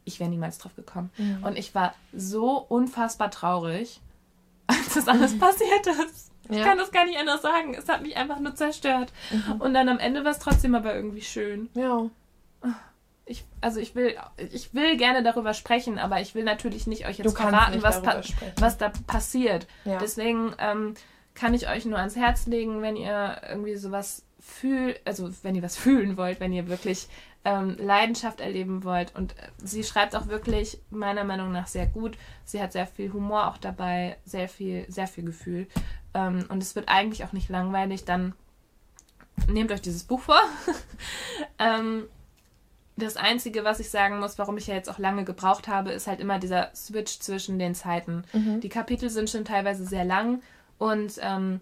Ich wäre niemals drauf gekommen. Mhm. Und ich war so unfassbar traurig, als das alles passiert ist. Ich Ja. kann das gar nicht anders sagen. Es hat mich einfach nur zerstört. Mhm. Und dann am Ende war es trotzdem aber irgendwie schön. Ja. Ich, also ich will, ich will gerne darüber sprechen, aber ich will natürlich nicht euch jetzt verraten, was, pa sprechen. was da passiert. Ja. Deswegen ähm, kann ich euch nur ans Herz legen, wenn ihr irgendwie sowas fühlt, also wenn ihr was fühlen wollt, wenn ihr wirklich ähm, Leidenschaft erleben wollt. Und äh, sie schreibt auch wirklich meiner Meinung nach sehr gut. Sie hat sehr viel Humor auch dabei, sehr viel, sehr viel Gefühl. Ähm, und es wird eigentlich auch nicht langweilig. Dann nehmt euch dieses Buch vor. ähm, das Einzige, was ich sagen muss, warum ich ja jetzt auch lange gebraucht habe, ist halt immer dieser Switch zwischen den Zeiten. Mhm. Die Kapitel sind schon teilweise sehr lang und ähm,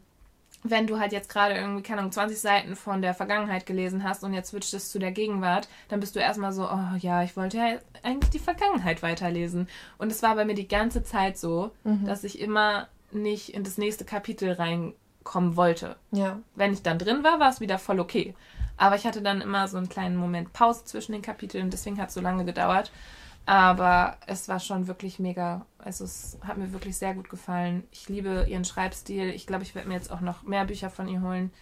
wenn du halt jetzt gerade irgendwie, keine Ahnung, 20 Seiten von der Vergangenheit gelesen hast und jetzt switcht es zu der Gegenwart, dann bist du erstmal so, oh ja, ich wollte ja eigentlich die Vergangenheit weiterlesen. Und es war bei mir die ganze Zeit so, Mhm. dass ich immer nicht in das nächste Kapitel reinkommen wollte Ja. wenn ich dann drin war, war es wieder voll okay. Aber ich hatte dann immer so einen kleinen Moment Pause zwischen den Kapiteln, deswegen hat es so lange gedauert. Aber es war schon wirklich mega. Also es hat mir wirklich sehr gut gefallen. Ich liebe ihren Schreibstil. Ich glaube, ich werde mir jetzt auch noch mehr Bücher von ihr holen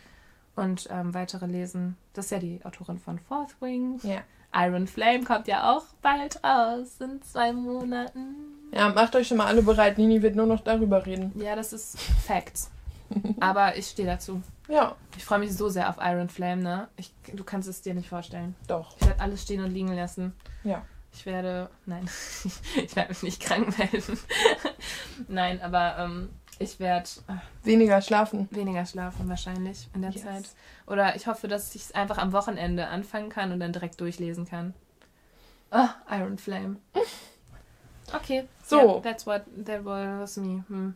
und ähm, weitere lesen. Das ist ja die Autorin von Fourth Wing. Ja. Iron Flame kommt ja auch bald raus, in zwei Monaten. Ja, macht euch schon mal alle bereit. Nini wird nur noch darüber reden. Ja, das ist Facts. Aber ich stehe dazu. Ja, Ich freue mich so sehr auf Iron Flame, ne? Ich, du kannst es dir nicht vorstellen. doch. Ich werde alles stehen und liegen lassen. Ja. Ich werde. Nein, ich werde mich nicht krank melden. nein, aber ähm, ich werde äh, Weniger schlafen. weniger schlafen wahrscheinlich in der Yes. Zeit. Oder ich hoffe, dass ich es einfach am Wochenende anfangen kann und dann direkt durchlesen kann. Ah, Iron Flame. Okay. So. Yeah, that's what that was me. Hm.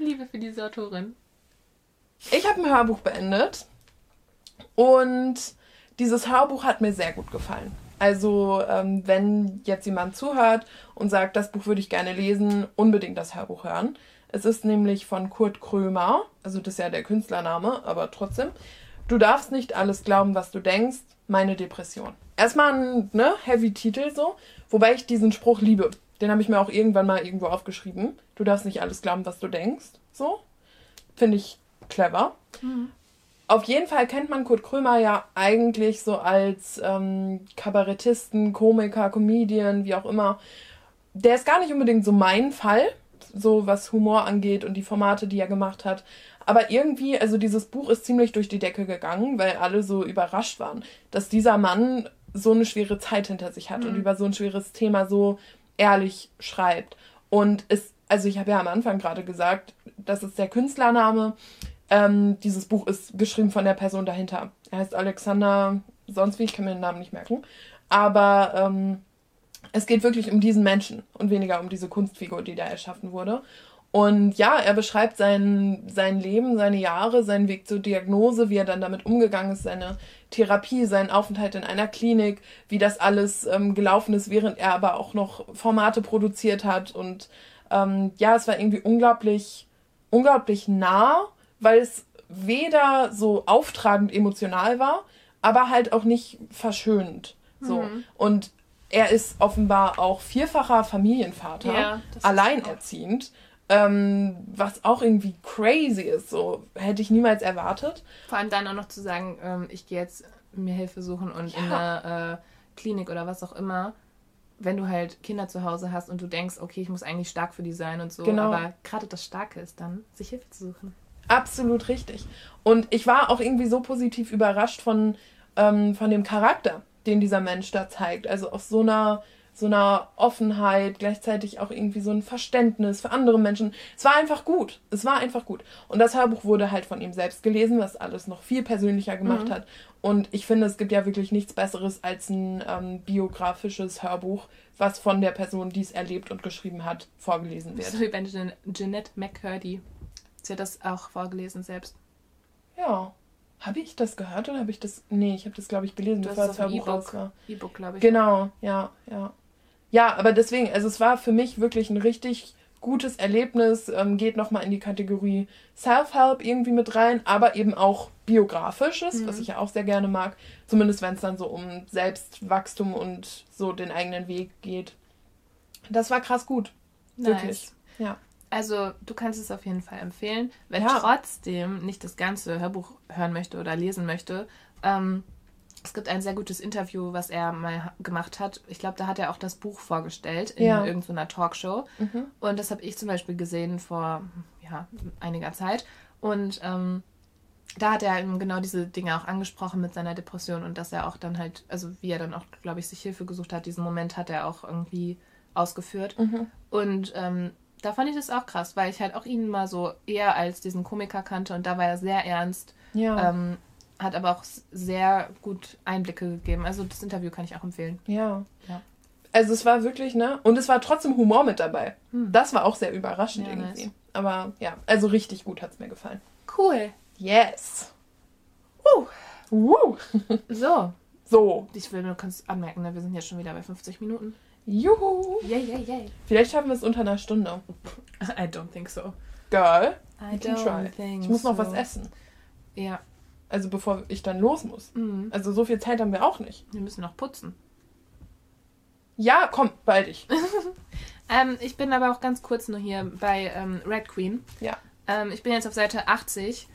Liebe für diese Autorin. Ich habe ein Hörbuch beendet und dieses Hörbuch hat mir sehr gut gefallen. Also, ähm, wenn jetzt jemand zuhört und sagt, das Buch würde ich gerne lesen, unbedingt das Hörbuch hören. Es ist nämlich von Kurt Krömer, also das ist ja der Künstlername, aber trotzdem. Du darfst nicht alles glauben, was du denkst. Meine Depression. Erstmal ein ne, heavy Titel so, wobei ich diesen Spruch liebe. Den habe ich mir auch irgendwann mal irgendwo aufgeschrieben. Du darfst nicht alles glauben, was du denkst. So. Finde ich clever. Mhm. Auf jeden Fall kennt man Kurt Krömer ja eigentlich so als ähm, Kabarettisten, Komiker, Comedian, wie auch immer. Der ist gar nicht unbedingt so mein Fall, so was Humor angeht und die Formate, die er gemacht hat. Aber irgendwie, also dieses Buch ist ziemlich durch die Decke gegangen, weil alle so überrascht waren, dass dieser Mann so eine schwere Zeit hinter sich hat mhm. und über so ein schweres Thema so ehrlich schreibt. Und es, also ich habe ja am Anfang gerade gesagt, das ist der Künstlername. Ähm, dieses Buch ist geschrieben von der Person dahinter. Er heißt Alexander, sonst wie, ich kann mir den Namen nicht merken. Aber ähm, es geht wirklich um diesen Menschen und weniger um diese Kunstfigur, die da erschaffen wurde. Und ja, er beschreibt sein, sein Leben, seine Jahre, seinen Weg zur Diagnose, wie er dann damit umgegangen ist, seine Therapie, seinen Aufenthalt in einer Klinik, wie das alles ähm, gelaufen ist, während er aber auch noch Formate produziert hat. Und ähm, ja, es war irgendwie unglaublich, unglaublich nah, weil es weder so auftragend emotional war, aber halt auch nicht verschönend. So. Mhm. Und er ist offenbar auch vierfacher Familienvater, ja, alleinerziehend. Ähm, was auch irgendwie crazy ist, so hätte ich niemals erwartet. Vor allem dann auch noch zu sagen, ähm, ich gehe jetzt mir Hilfe suchen und ja. in einer äh, Klinik oder was auch immer, wenn du halt Kinder zu Hause hast und du denkst, okay, ich muss eigentlich stark für die sein und so, genau. aber gerade das Starke ist dann, sich Hilfe zu suchen. Absolut richtig. Und ich war auch irgendwie so positiv überrascht von, ähm, von dem Charakter, den dieser Mensch da zeigt. Also aus so einer so einer Offenheit, gleichzeitig auch irgendwie so ein Verständnis für andere Menschen. Es war einfach gut. Es war einfach gut. Und das Hörbuch wurde halt von ihm selbst gelesen, was alles noch viel persönlicher gemacht mhm. hat. Und ich finde, es gibt ja wirklich nichts Besseres als ein ähm, biografisches Hörbuch, was von der Person, die es erlebt und geschrieben hat, vorgelesen wird. So wie bei Jeanette McCurdy. Sie hat das auch vorgelesen selbst. Ja. Habe ich das gehört oder habe ich das. Nee, ich habe das, glaube ich, gelesen, du bevor das Hörbuch raus war. E-Book, glaube ich. Genau, ja, ja. Ja, aber deswegen, also es war für mich wirklich ein richtig gutes Erlebnis, ähm, geht nochmal in die Kategorie Self-Help irgendwie mit rein, aber eben auch biografisches, mhm. was ich ja auch sehr gerne mag, zumindest wenn es dann so um Selbstwachstum und so den eigenen Weg geht. Das war krass gut. Nice. Wirklich. Ja. Also, du kannst es auf jeden Fall empfehlen. Wer ja. trotzdem nicht das ganze Hörbuch hören möchte oder lesen möchte, ähm, es gibt ein sehr gutes Interview, was er mal gemacht hat. Ich glaube, da hat er auch das Buch vorgestellt in ja. irgendeiner Talkshow. Mhm. Und das habe ich zum Beispiel gesehen vor ja, einiger Zeit. Und ähm, da hat er eben genau diese Dinge auch angesprochen mit seiner Depression und dass er auch dann halt, also wie er dann auch, glaube ich, sich Hilfe gesucht hat, diesen Moment hat er auch irgendwie ausgeführt. Mhm. Und ähm, da fand ich das auch krass, weil ich halt auch ihn mal so eher als diesen Komiker kannte und da war er sehr ernst. Ja. Ähm, hat aber auch sehr gut Einblicke gegeben. Also das Interview kann ich auch empfehlen. Ja. ja. Also es war wirklich, ne? Und es war trotzdem Humor mit dabei. Hm. Das war auch sehr überraschend ja, irgendwie. Nice. Aber ja, also richtig gut hat es mir gefallen. Cool. Yes. Uh. Uh. so. So. Ich will nur kurz anmerken, ne? wir sind jetzt schon wieder bei 50 Minuten. Juhu. Yay, yay, yay. Vielleicht schaffen wir es unter einer Stunde. I don't think so. Girl. I don't try. think Ich muss noch so. was essen. Ja. Also bevor ich dann los muss. Mhm. Also so viel Zeit haben wir auch nicht. Wir müssen noch putzen. Ja, komm, bald ich. ähm, ich bin aber auch ganz kurz nur hier bei ähm, Red Queen. Ja. Ähm, ich bin jetzt auf Seite 80.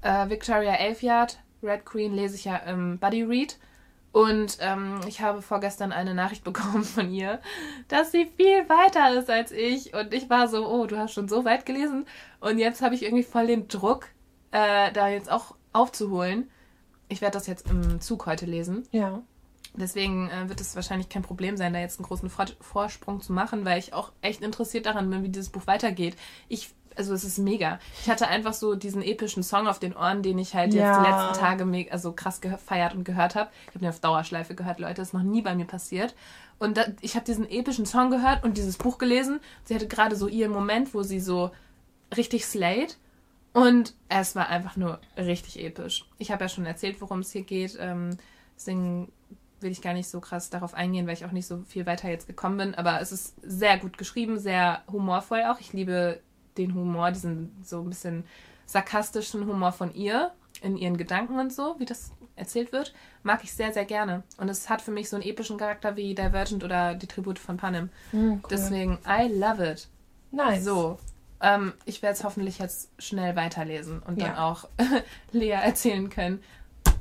Äh, Victoria Elfyard. Red Queen lese ich ja im Buddy Read. Und ähm, ich habe vorgestern eine Nachricht bekommen von ihr, dass sie viel weiter ist als ich. Und ich war so, oh, du hast schon so weit gelesen. Und jetzt habe ich irgendwie voll den Druck, äh, da jetzt auch aufzuholen. Ich werde das jetzt im Zug heute lesen. Ja. Deswegen äh, wird es wahrscheinlich kein Problem sein, da jetzt einen großen Vor Vorsprung zu machen, weil ich auch echt interessiert daran bin, wie dieses Buch weitergeht. Ich, also es ist mega. Ich hatte einfach so diesen epischen Song auf den Ohren, den ich halt ja. jetzt die letzten Tage also krass gefeiert und gehört habe. Ich habe den auf Dauerschleife gehört, Leute. Das ist noch nie bei mir passiert. Und da, ich habe diesen epischen Song gehört und dieses Buch gelesen. Sie hatte gerade so ihren Moment, wo sie so richtig slayed. Und es war einfach nur richtig episch. Ich habe ja schon erzählt, worum es hier geht. Ähm, deswegen will ich gar nicht so krass darauf eingehen, weil ich auch nicht so viel weiter jetzt gekommen bin. Aber es ist sehr gut geschrieben, sehr humorvoll auch. Ich liebe den Humor, diesen so ein bisschen sarkastischen Humor von ihr in ihren Gedanken und so, wie das erzählt wird, mag ich sehr, sehr gerne. Und es hat für mich so einen epischen Charakter wie Divergent oder die Tribute von Panem. Hm, cool. Deswegen, I love it. Nice. So, ähm, ich werde es hoffentlich jetzt schnell weiterlesen und dann Ja. auch Lea erzählen können,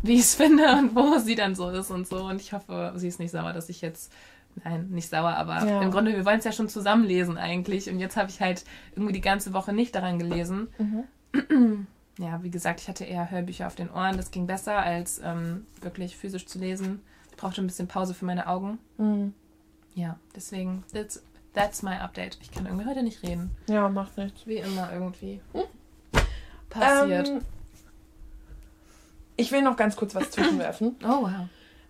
wie ich es finde und wo sie dann so ist und so. Und ich hoffe, sie ist nicht sauer, dass ich jetzt. Nein, nicht sauer, aber Ja. im Grunde, wir wollen es ja schon zusammen lesen eigentlich. Und jetzt habe ich halt irgendwie die ganze Woche nicht daran gelesen. Mhm. Ja, wie gesagt, ich hatte eher Hörbücher auf den Ohren. Das ging besser, als ähm, wirklich physisch zu lesen. Ich brauchte ein bisschen Pause für meine Augen. Hm. Ja, deswegen, that's, that's my update. Ich kann irgendwie heute nicht reden. Ja, macht nichts. Wie immer irgendwie. Passiert. Ähm, ich will noch ganz kurz was zwischenwerfen. oh, wow.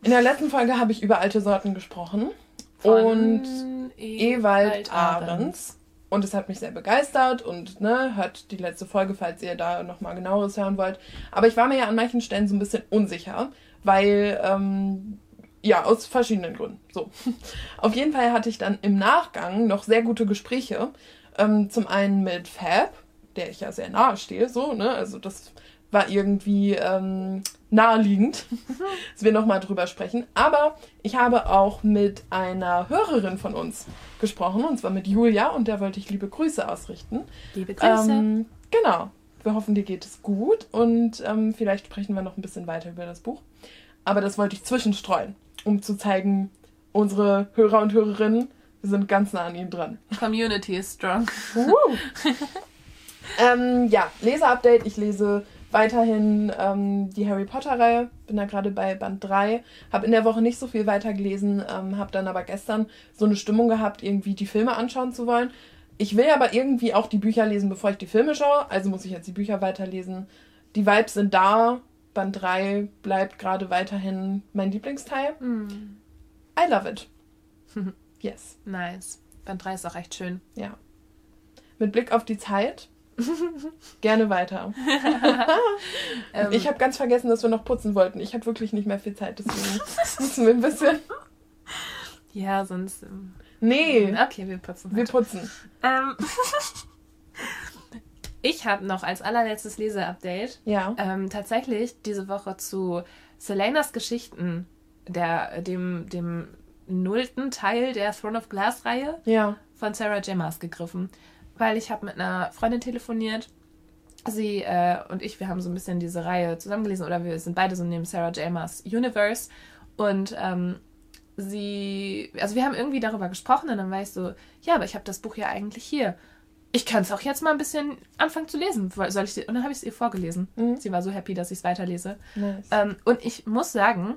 In der letzten Folge habe ich über alte Sorten gesprochen. Und Ewald Ahrens. Und es hat mich sehr begeistert und ne, hört die letzte Folge, falls ihr da nochmal genaueres hören wollt. Aber ich war mir ja an manchen Stellen so ein bisschen unsicher, weil, ähm, ja, aus verschiedenen Gründen. So. Auf jeden Fall hatte ich dann im Nachgang noch sehr gute Gespräche. Ähm, zum einen mit Fab, der ich ja sehr nahe stehe, so, ne? Also das war irgendwie ähm, naheliegend, dass wir nochmal drüber sprechen. Aber ich habe auch mit einer Hörerin von uns gesprochen, und zwar mit Julia, und der wollte ich liebe Grüße ausrichten. Liebe Grüße. Ähm, genau. Wir hoffen, dir geht es gut und ähm, vielleicht sprechen wir noch ein bisschen weiter über das Buch. Aber das wollte ich zwischenstreuen, um zu zeigen, unsere Hörer und Hörerinnen, wir sind ganz nah an ihnen dran. Community is strong. ähm, ja, Leseupdate. Ich lese weiterhin ähm, die Harry Potter-Reihe. Bin da gerade bei Band 3. Habe in der Woche nicht so viel weitergelesen, ähm, habe dann aber gestern so eine Stimmung gehabt, irgendwie die Filme anschauen zu wollen. Ich will aber irgendwie auch die Bücher lesen, bevor ich die Filme schaue. Also muss ich jetzt die Bücher weiterlesen. Die Vibes sind da. Band 3 bleibt gerade weiterhin mein Lieblingsteil. Hm. I love it. Yes. Nice. Band 3 ist auch echt schön. Ja. Mit Blick auf die Zeit. Gerne weiter. Ähm, Ich habe ganz vergessen, dass wir noch putzen wollten. Ich hatte wirklich nicht mehr viel Zeit, deswegen müssen wir ein bisschen. ja, sonst. ähm, Nee, Okay, wir putzen. wir Halt. putzen. Ähm, ich habe noch als allerletztes Leseupdate Ja. ähm, tatsächlich diese Woche zu Selenas Geschichten, der, dem, dem nullten Teil der Throne of Glass Reihe Ja. von Sarah J. Maas gegriffen. Weil ich habe mit einer Freundin telefoniert. Sie äh, und ich, wir haben so ein bisschen diese Reihe zusammengelesen oder wir sind beide so neben Sarah J. Maas Universe. Und ähm, sie, also wir haben irgendwie darüber gesprochen und dann war ich so, ja, aber ich habe das Buch ja eigentlich hier. Ich kann es auch jetzt mal ein bisschen anfangen zu lesen. Soll ich, und dann habe ich es ihr vorgelesen. Mhm. Sie war so happy, dass ich es weiterlese. Nice. Ähm, und ich muss sagen,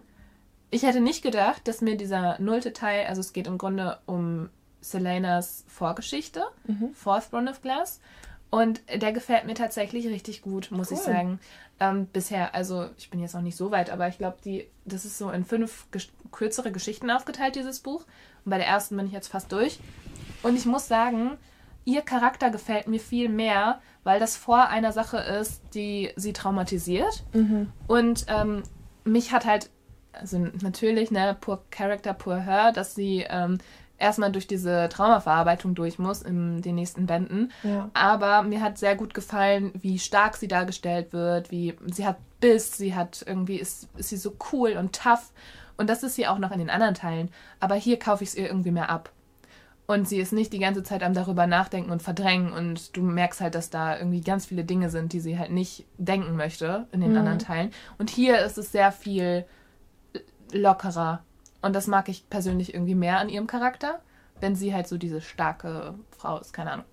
ich hätte nicht gedacht, dass mir dieser nullte Teil, also es geht im Grunde um Selenas Vorgeschichte, Mhm. Fourth Throne of Glass. Und der gefällt mir tatsächlich richtig gut, muss ich Cool. sagen. Ähm, bisher, also ich bin jetzt noch nicht so weit, aber ich glaube, die, das ist so in fünf ges kürzere Geschichten aufgeteilt, dieses Buch. Und bei der ersten bin ich jetzt fast durch. Und ich muss sagen, ihr Charakter gefällt mir viel mehr, weil das vor einer Sache ist, die sie traumatisiert. Mhm. Und ähm, mich hat halt, also natürlich, ne, poor Character, poor her, dass sie ähm, erstmal durch diese Traumaverarbeitung durch muss in den nächsten Bänden. Ja. Aber mir hat sehr gut gefallen, wie stark sie dargestellt wird, wie sie hat Biss, sie hat irgendwie, ist, ist sie so cool und tough. Und das ist sie auch noch in den anderen Teilen. Aber hier kaufe ich es ihr irgendwie mehr ab. Und sie ist nicht die ganze Zeit am darüber nachdenken und verdrängen. Und du merkst halt, dass da irgendwie ganz viele Dinge sind, die sie halt nicht denken möchte in den Mhm. anderen Teilen. Und hier ist es sehr viel lockerer. Und das mag ich persönlich irgendwie mehr an ihrem Charakter, wenn sie halt so diese starke Frau ist. Keine Ahnung.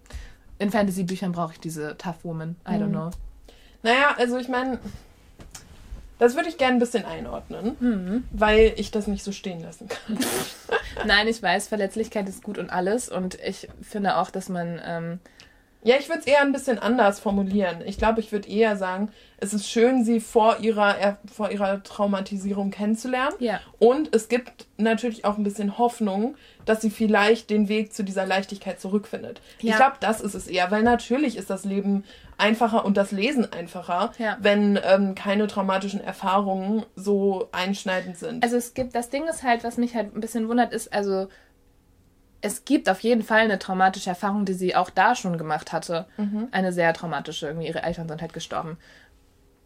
In Fantasy-Büchern brauche ich diese Tough Woman. I don't Mhm. know. Naja, also ich meine, das würde ich gerne ein bisschen einordnen, Hm. weil ich das nicht so stehen lassen kann. Nein, ich weiß, Verletzlichkeit ist gut und alles. Und ich finde auch, dass man. Ähm, Ja, ich würde es eher ein bisschen anders formulieren. Ich glaube, ich würde eher sagen, es ist schön, sie vor ihrer, er- vor ihrer Traumatisierung kennenzulernen. ja. Und es gibt natürlich auch ein bisschen Hoffnung, dass sie vielleicht den Weg zu dieser Leichtigkeit zurückfindet. Ich Ja. glaube, das ist es eher, weil natürlich ist das Leben einfacher und das Lesen einfacher, Ja. wenn ähm, keine traumatischen Erfahrungen so einschneidend sind. Also es gibt, das Ding ist halt, was mich halt ein bisschen wundert, ist, also es gibt auf jeden Fall eine traumatische Erfahrung, die sie auch da schon gemacht hatte. Eine sehr traumatische. Irgendwie ihre Eltern sind halt gestorben.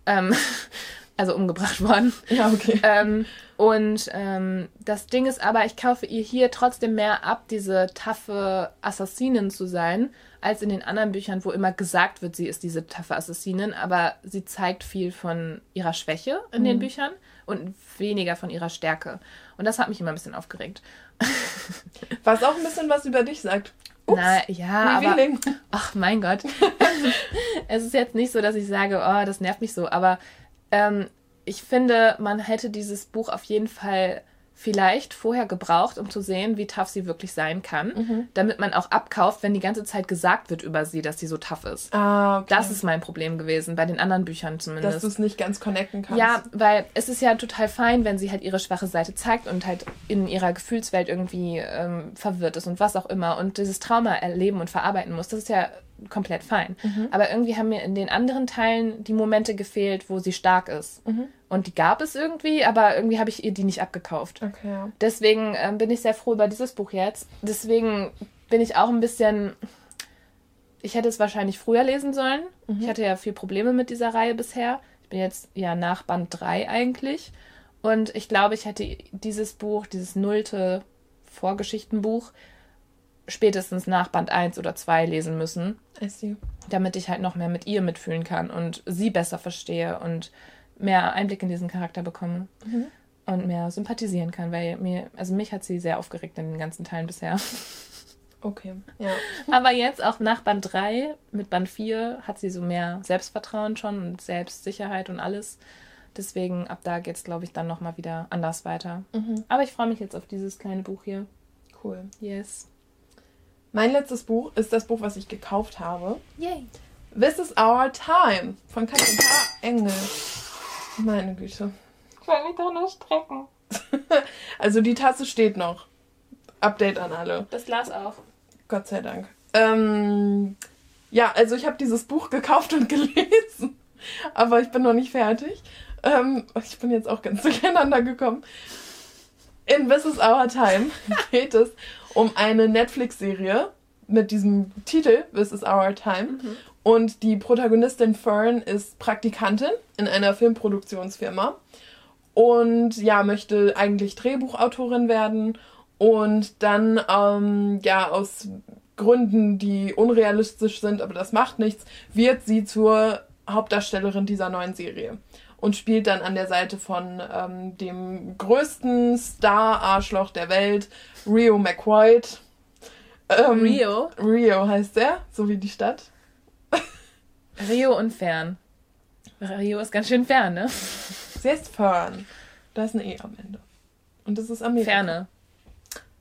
Ähm, also umgebracht worden. Ja, okay. Ähm, und ähm, das Ding ist aber, ich kaufe ihr hier trotzdem mehr ab, diese taffe Assassinin zu sein, als in den anderen Büchern, wo immer gesagt wird, sie ist diese taffe Assassinin, aber sie zeigt viel von ihrer Schwäche in den Büchern und weniger von ihrer Stärke. Und das hat mich immer ein bisschen aufgeregt. Was auch ein bisschen was über dich sagt. Ups, Na ja, aber ach mein Gott. es ist jetzt nicht so, dass ich sage, oh, das nervt mich so, aber ähm, ich finde, man hätte dieses Buch auf jeden Fall vielleicht vorher gebraucht, um zu sehen, wie tough sie wirklich sein kann, Mhm. damit man auch abkauft, wenn die ganze Zeit gesagt wird über sie, dass sie so tough ist. Ah, okay. Das ist mein Problem gewesen, bei den anderen Büchern Dass zumindest. du es nicht ganz connecten kannst. Ja, weil es ist ja total fein, wenn sie halt ihre schwache Seite zeigt und halt in ihrer Gefühlswelt irgendwie ähm, verwirrt ist und was auch immer und dieses Trauma erleben und verarbeiten muss. Das ist ja komplett fein. Aber irgendwie haben mir in den anderen Teilen die Momente gefehlt, wo sie stark ist. Und die gab es irgendwie, aber irgendwie habe ich ihr die nicht abgekauft. Okay, ja. Deswegen ähm, bin ich sehr froh über dieses Buch jetzt. Deswegen bin ich auch ein bisschen. Ich hätte es wahrscheinlich früher lesen sollen. Ich hatte ja viel Probleme mit dieser Reihe bisher. Ich bin jetzt ja nach Band 3 eigentlich. Und ich glaube, ich hätte dieses Buch, dieses nullte Vorgeschichtenbuch, spätestens nach Band 1 oder 2 lesen müssen, I see. damit ich halt noch mehr mit ihr mitfühlen kann und sie besser verstehe und mehr Einblick in diesen Charakter bekomme und mehr sympathisieren kann, weil mir, also mich hat sie sehr aufgeregt in den ganzen Teilen bisher. Okay, ja. Aber jetzt auch nach Band 3, mit Band 4, hat sie so mehr Selbstvertrauen schon und Selbstsicherheit und alles. Deswegen ab da geht's, glaube ich, dann nochmal wieder anders weiter. Aber ich freue mich jetzt auf dieses kleine Buch hier. Cool. Yes. Mein letztes Buch ist das Buch, was ich gekauft habe. Yay. This is Our Time von Katrin K. Engel. Meine Güte. Ich wollte mich doch nur strecken. Also die Tasse steht noch. Update an alle. Das Glas auch. Gott sei Dank. Ähm, ja, also ich habe dieses Buch gekauft und gelesen, aber ich bin noch nicht fertig. Ähm, ich bin jetzt auch ganz durcheinander gekommen. In This is Our Time geht es um eine Netflix-Serie mit diesem Titel This is Our Time. Und die Protagonistin Fern ist Praktikantin in einer Filmproduktionsfirma und ja, möchte eigentlich Drehbuchautorin werden und dann ähm, ja aus Gründen, die unrealistisch sind, aber das macht nichts, wird sie zur Hauptdarstellerin dieser neuen Serie und spielt dann an der Seite von ähm, dem größten Star-Arschloch der Welt, Rio McQuaid. Ähm, Rio? Rio heißt er, so wie die Stadt. Rio und fern. Rio ist ganz schön fern, ne? Sie heißt Fern. Da ist ein E am Ende. Und das ist Amerika. Ferne.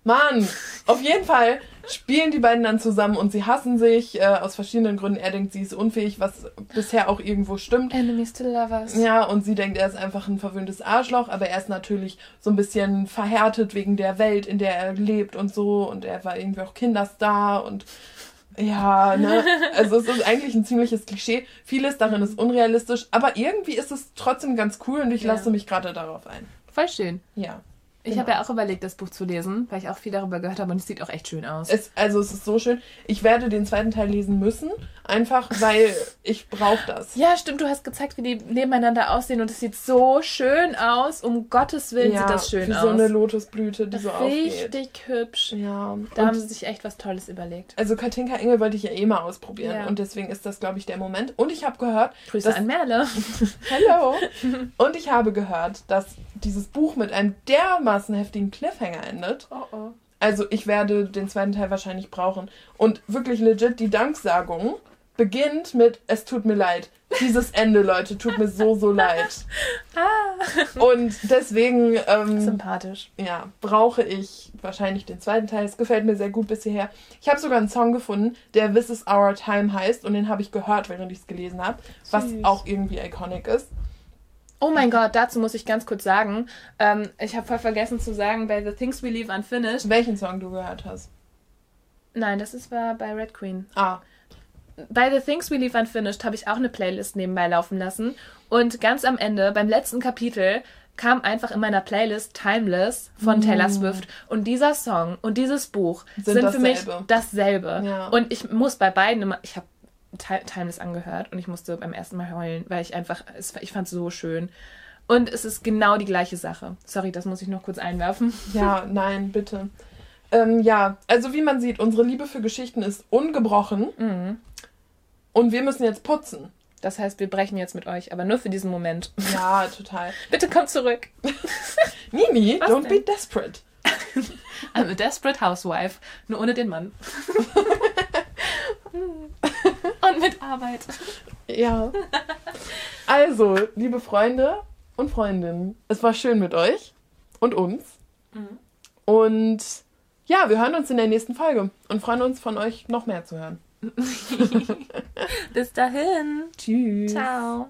Mann, auf jeden Fall spielen die beiden dann zusammen und sie hassen sich äh, aus verschiedenen Gründen. Er denkt, sie ist unfähig, was bisher auch irgendwo stimmt. Enemies to lovers. Ja, und sie denkt, er ist einfach ein verwöhntes Arschloch, aber er ist natürlich so ein bisschen verhärtet wegen der Welt, in der er lebt und so. Und er war irgendwie auch Kinderstar und ja, ne? Also es ist eigentlich ein ziemliches Klischee. Vieles darin ist unrealistisch, aber irgendwie ist es trotzdem ganz cool und ich Ja. lasse mich gerade darauf ein. Voll schön. Ja. Ich Genau. habe ja auch überlegt, das Buch zu lesen, weil ich auch viel darüber gehört habe und es sieht auch echt schön aus. Es, also es ist so schön. Ich werde den zweiten Teil lesen müssen, einfach weil ich brauche das. ja, stimmt, du hast gezeigt, wie die nebeneinander aussehen und es sieht so schön aus. Um Gottes Willen sieht das schön wie aus. so eine Lotusblüte, die so aufgeht. Richtig hübsch. Ja. Da haben sie sich echt was Tolles überlegt. also Katinka Engel wollte ich ja eh mal ausprobieren Ja. und deswegen ist das, glaube ich, der Moment. Und ich habe gehört, Grüße Das- an Merle. Hallo. Und ich habe gehört, dass dieses Buch mit einem dermaßen heftigen Cliffhanger endet. Oh oh. Also ich werde den zweiten Teil wahrscheinlich brauchen. Und wirklich legit, die Danksagung beginnt mit Es tut mir leid. Dieses Ende, Leute, tut mir so, so leid. Und deswegen ähm, Sympathisch. ja, brauche ich wahrscheinlich den zweiten Teil. Es gefällt mir sehr gut bis hierher. Ich habe sogar einen Song gefunden, der This is Our Time heißt und den habe ich gehört, während ich es gelesen habe, was auch irgendwie iconic ist. Oh mein Gott, dazu muss ich ganz kurz sagen, ähm, ich habe voll vergessen zu sagen, bei The Things We Leave Unfinished. Welchen Song du gehört hast. Nein, das ist war bei Red Queen. Ah, Bei The Things We Leave Unfinished habe ich auch eine Playlist nebenbei laufen lassen. Und ganz am Ende, beim letzten Kapitel, kam einfach in meiner Playlist Timeless von Taylor Swift. Und dieser Song und dieses Buch sind, Sind für mich dasselbe. dasselbe. Ja. Und ich muss bei beiden immer, ich habe Timeless angehört und ich musste beim ersten Mal heulen, weil ich einfach, es, ich fand es so schön. Und es ist genau die gleiche Sache. Sorry, das muss ich noch kurz einwerfen. Ja, nein, bitte. Ähm, ja, also wie man sieht, unsere Liebe für Geschichten ist ungebrochen. Mhm. Und wir müssen jetzt putzen. Das heißt, wir brechen jetzt mit euch, aber nur für diesen Moment. Ja, total. Bitte komm zurück. Mimi, Was don't denn? be desperate. I'm a desperate housewife. Nur ohne den Mann. Und mit Arbeit. Ja. Also, liebe Freunde und Freundinnen, es war schön mit euch und uns. Mhm. Und ja, wir hören uns in der nächsten Folge und freuen uns, von euch noch mehr zu hören. Bis dahin. Tschüss. Ciao.